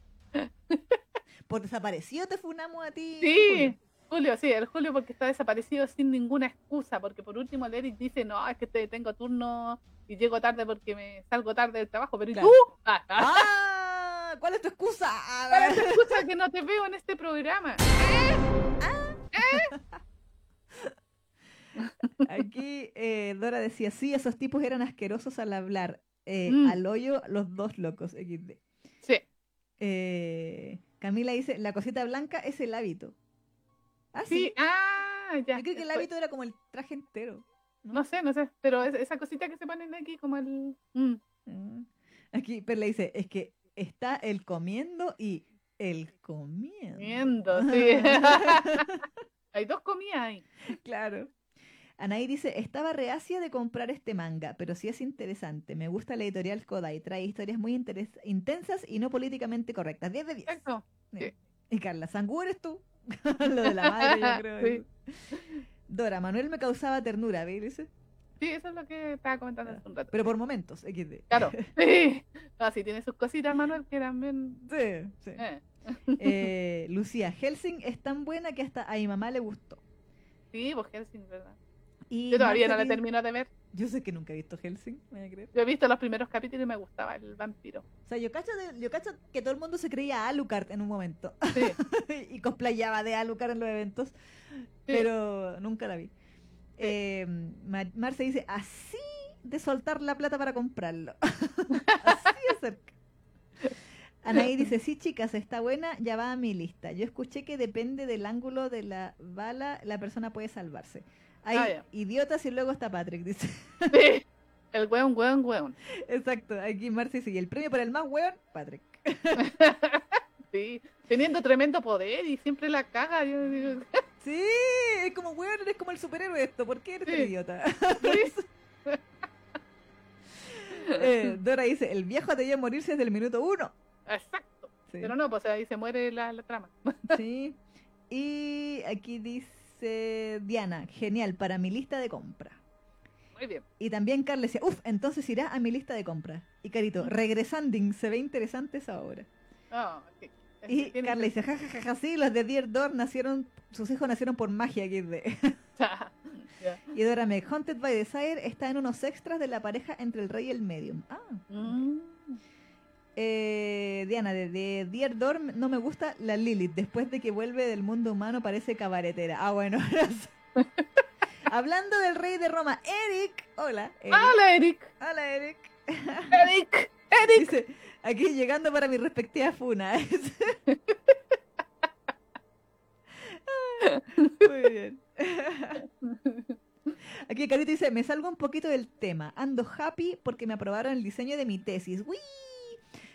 Por desaparecido te funamos a ti. Sí, Julio, sí, el Julio porque está desaparecido sin ninguna excusa, porque por último el Eric dice, no, es que te- tengo turno y llego tarde porque me salgo tarde del trabajo, pero ¿y tú? Ah, ah, ¡Ah! ¿Cuál es tu excusa? ¿cuál es la excusa que no te veo en este programa? Aquí eh, Dora decía, sí, esos tipos eran asquerosos al hablar. Eh, Mm. Al hoyo, los dos locos, XD. Sí, Eh, Camila dice, la cosita blanca es el hábito. Ah, sí. sí, ah, ya. Yo creo que el hábito era como el traje entero. No sé, no sé, pero es- esa cosita que se ponen aquí como el... mm, Ah. Aquí Perla dice, es que está el comiendo y el comiendo. Comiendo, sí. Hay dos comidas ahí. Claro. Anaí dice, estaba reacia de comprar este manga, pero sí es interesante. Me gusta la editorial Kodai. Trae historias muy intensas y no políticamente correctas. 10 de 10. Exacto. Sí. Y Carla, ¿Sangu eres tú? Lo de la madre, yo creo. Sí. Dora, Manuel me causaba ternura, ¿ve? Dice. Sí, eso es lo que estaba comentando hace un rato. Pero por momentos, XD. Claro, sí. No, sí, tiene sus cositas, Manuel, que eran bien... Sí, sí. eh. Eh, Lucía, Helsing es tan buena que hasta a mi mamá le gustó. Sí, pues Helsing, ¿verdad? Y Yo todavía no la termino de ver. Yo sé que nunca he visto Helsing, me voy a creer. Yo he visto los primeros capítulos y me gustaba el vampiro. O sea, yo cacho, de- yo cacho que todo el mundo se creía Alucard en un momento Sí, y cosplayaba de Alucard en los eventos, pero nunca la vi. Eh, Ma- Marce dice, así de soltar la plata para comprarlo. así de cerca. Anaí dice, sí chicas, está buena, ya va a mi lista. Yo escuché que depende del ángulo de la bala, la persona puede salvarse. Hay Ah, idiotas y luego está Patrick, dice. sí. El weón, weón, weón. Exacto, aquí Marce dice, y el premio para el más weón, Patrick. Sí, teniendo tremendo poder y siempre la caga. Yo digo, Sí, es como, weón, eres como el superhéroe esto, ¿por qué eres Sí. idiota? sí, Eh, Dora dice, el viejo debía morirse desde el minuto uno. exacto. Sí. Pero no, pues ahí se muere la, la trama. Sí. Y aquí dice Diana, genial, para mi lista de compra. Muy bien. Y también Carla decía, uff, entonces irá a mi lista de compra. Y Carito, regresanding, se ve interesante esa obra. Ah. Es Y que Carla dice, jajajaja, sí, los de Dear Door nacieron, sus hijos nacieron por magia. aquí de Ya. Y Dora Meg, Haunted by Desire está en unos extras de la pareja entre el rey y el medium. Ah. Mm. Eh, Diana, de, de Dear Dorm no me gusta la Lilith. Después de que vuelve del mundo humano parece cabaretera. Ah, bueno. Hablando del rey de Roma, Eric. Hola. Eric. Hola, Eric. Hola, Eric. Eric. Eric. Dice, aquí llegando para mi respectiva funa. Muy bien. Aquí Carito dice, me salgo un poquito del tema. Ando happy porque me aprobaron el diseño de mi tesis.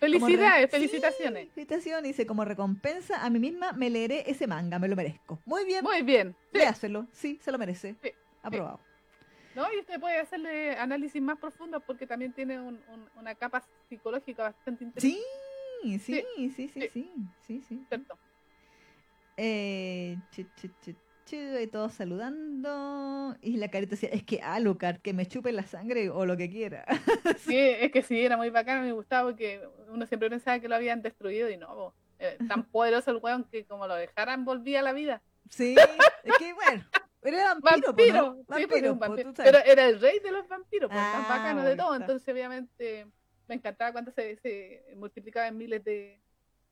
Felicidades, felicitaciones. Sí, felicitaciones. Dice, como recompensa a mí misma me leeré ese manga, me lo merezco. Muy bien, Muy bien. Sí. léaselo. Sí, se lo merece. Sí, Aprobado. ¿No? Y usted puede hacerle análisis más profundo porque también tiene un- un- una capa psicológica bastante Sí, interesante. sí, sí, sí, sí, sí, sí, sí. Cierto. Eh, chu, chu, chu, y todos saludando. Y la carita decía, es que Alucard, que me chupe la sangre o lo que quiera. Sí, es que sí, era muy bacán, me gustaba porque uno siempre pensaba que lo habían destruido y no. Eh, tan poderoso el weón que como lo dejaran volvía a la vida. Sí, es que bueno, era vampiro, Vampiro, ¿no? sí, Vampiro, un vampiro. Pero era el rey de los vampiros, pues, tan Ah, bacano de todo. Entonces, obviamente, me encantaba cuando se, se multiplicaba en miles de,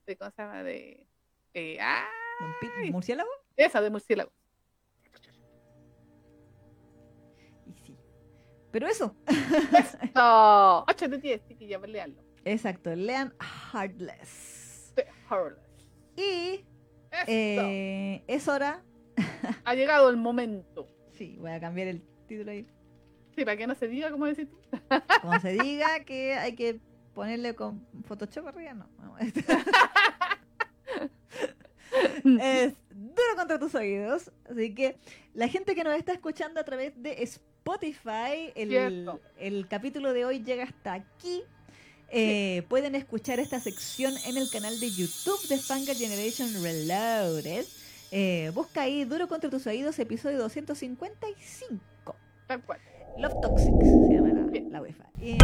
de ¿cómo se llama? De, eh, ah, ¿Murciélago? esa de murciélago. Pero eso, No, 8 de 10, chiquillas, leanlo. exacto, lean Heartless. The Horrors. Y Eso. eh, es hora. Ha llegado el momento. Sí, voy a cambiar el título ahí. Sí, para que no se diga, como decís tú. Como se diga que hay que ponerle con Photoshop arriba, no. es duro contra tus oídos. Así que la gente que nos está escuchando a través de Spotify, el, Cierto. el capítulo de hoy llega hasta aquí. Eh, Pueden escuchar esta sección en el canal de YouTube de Fangirl Generation Reloaded. Eh, busca ahí Duro contra tus oídos, episodio 255. Tal cual. Love Toxics se llama la, la UEFA. Eh,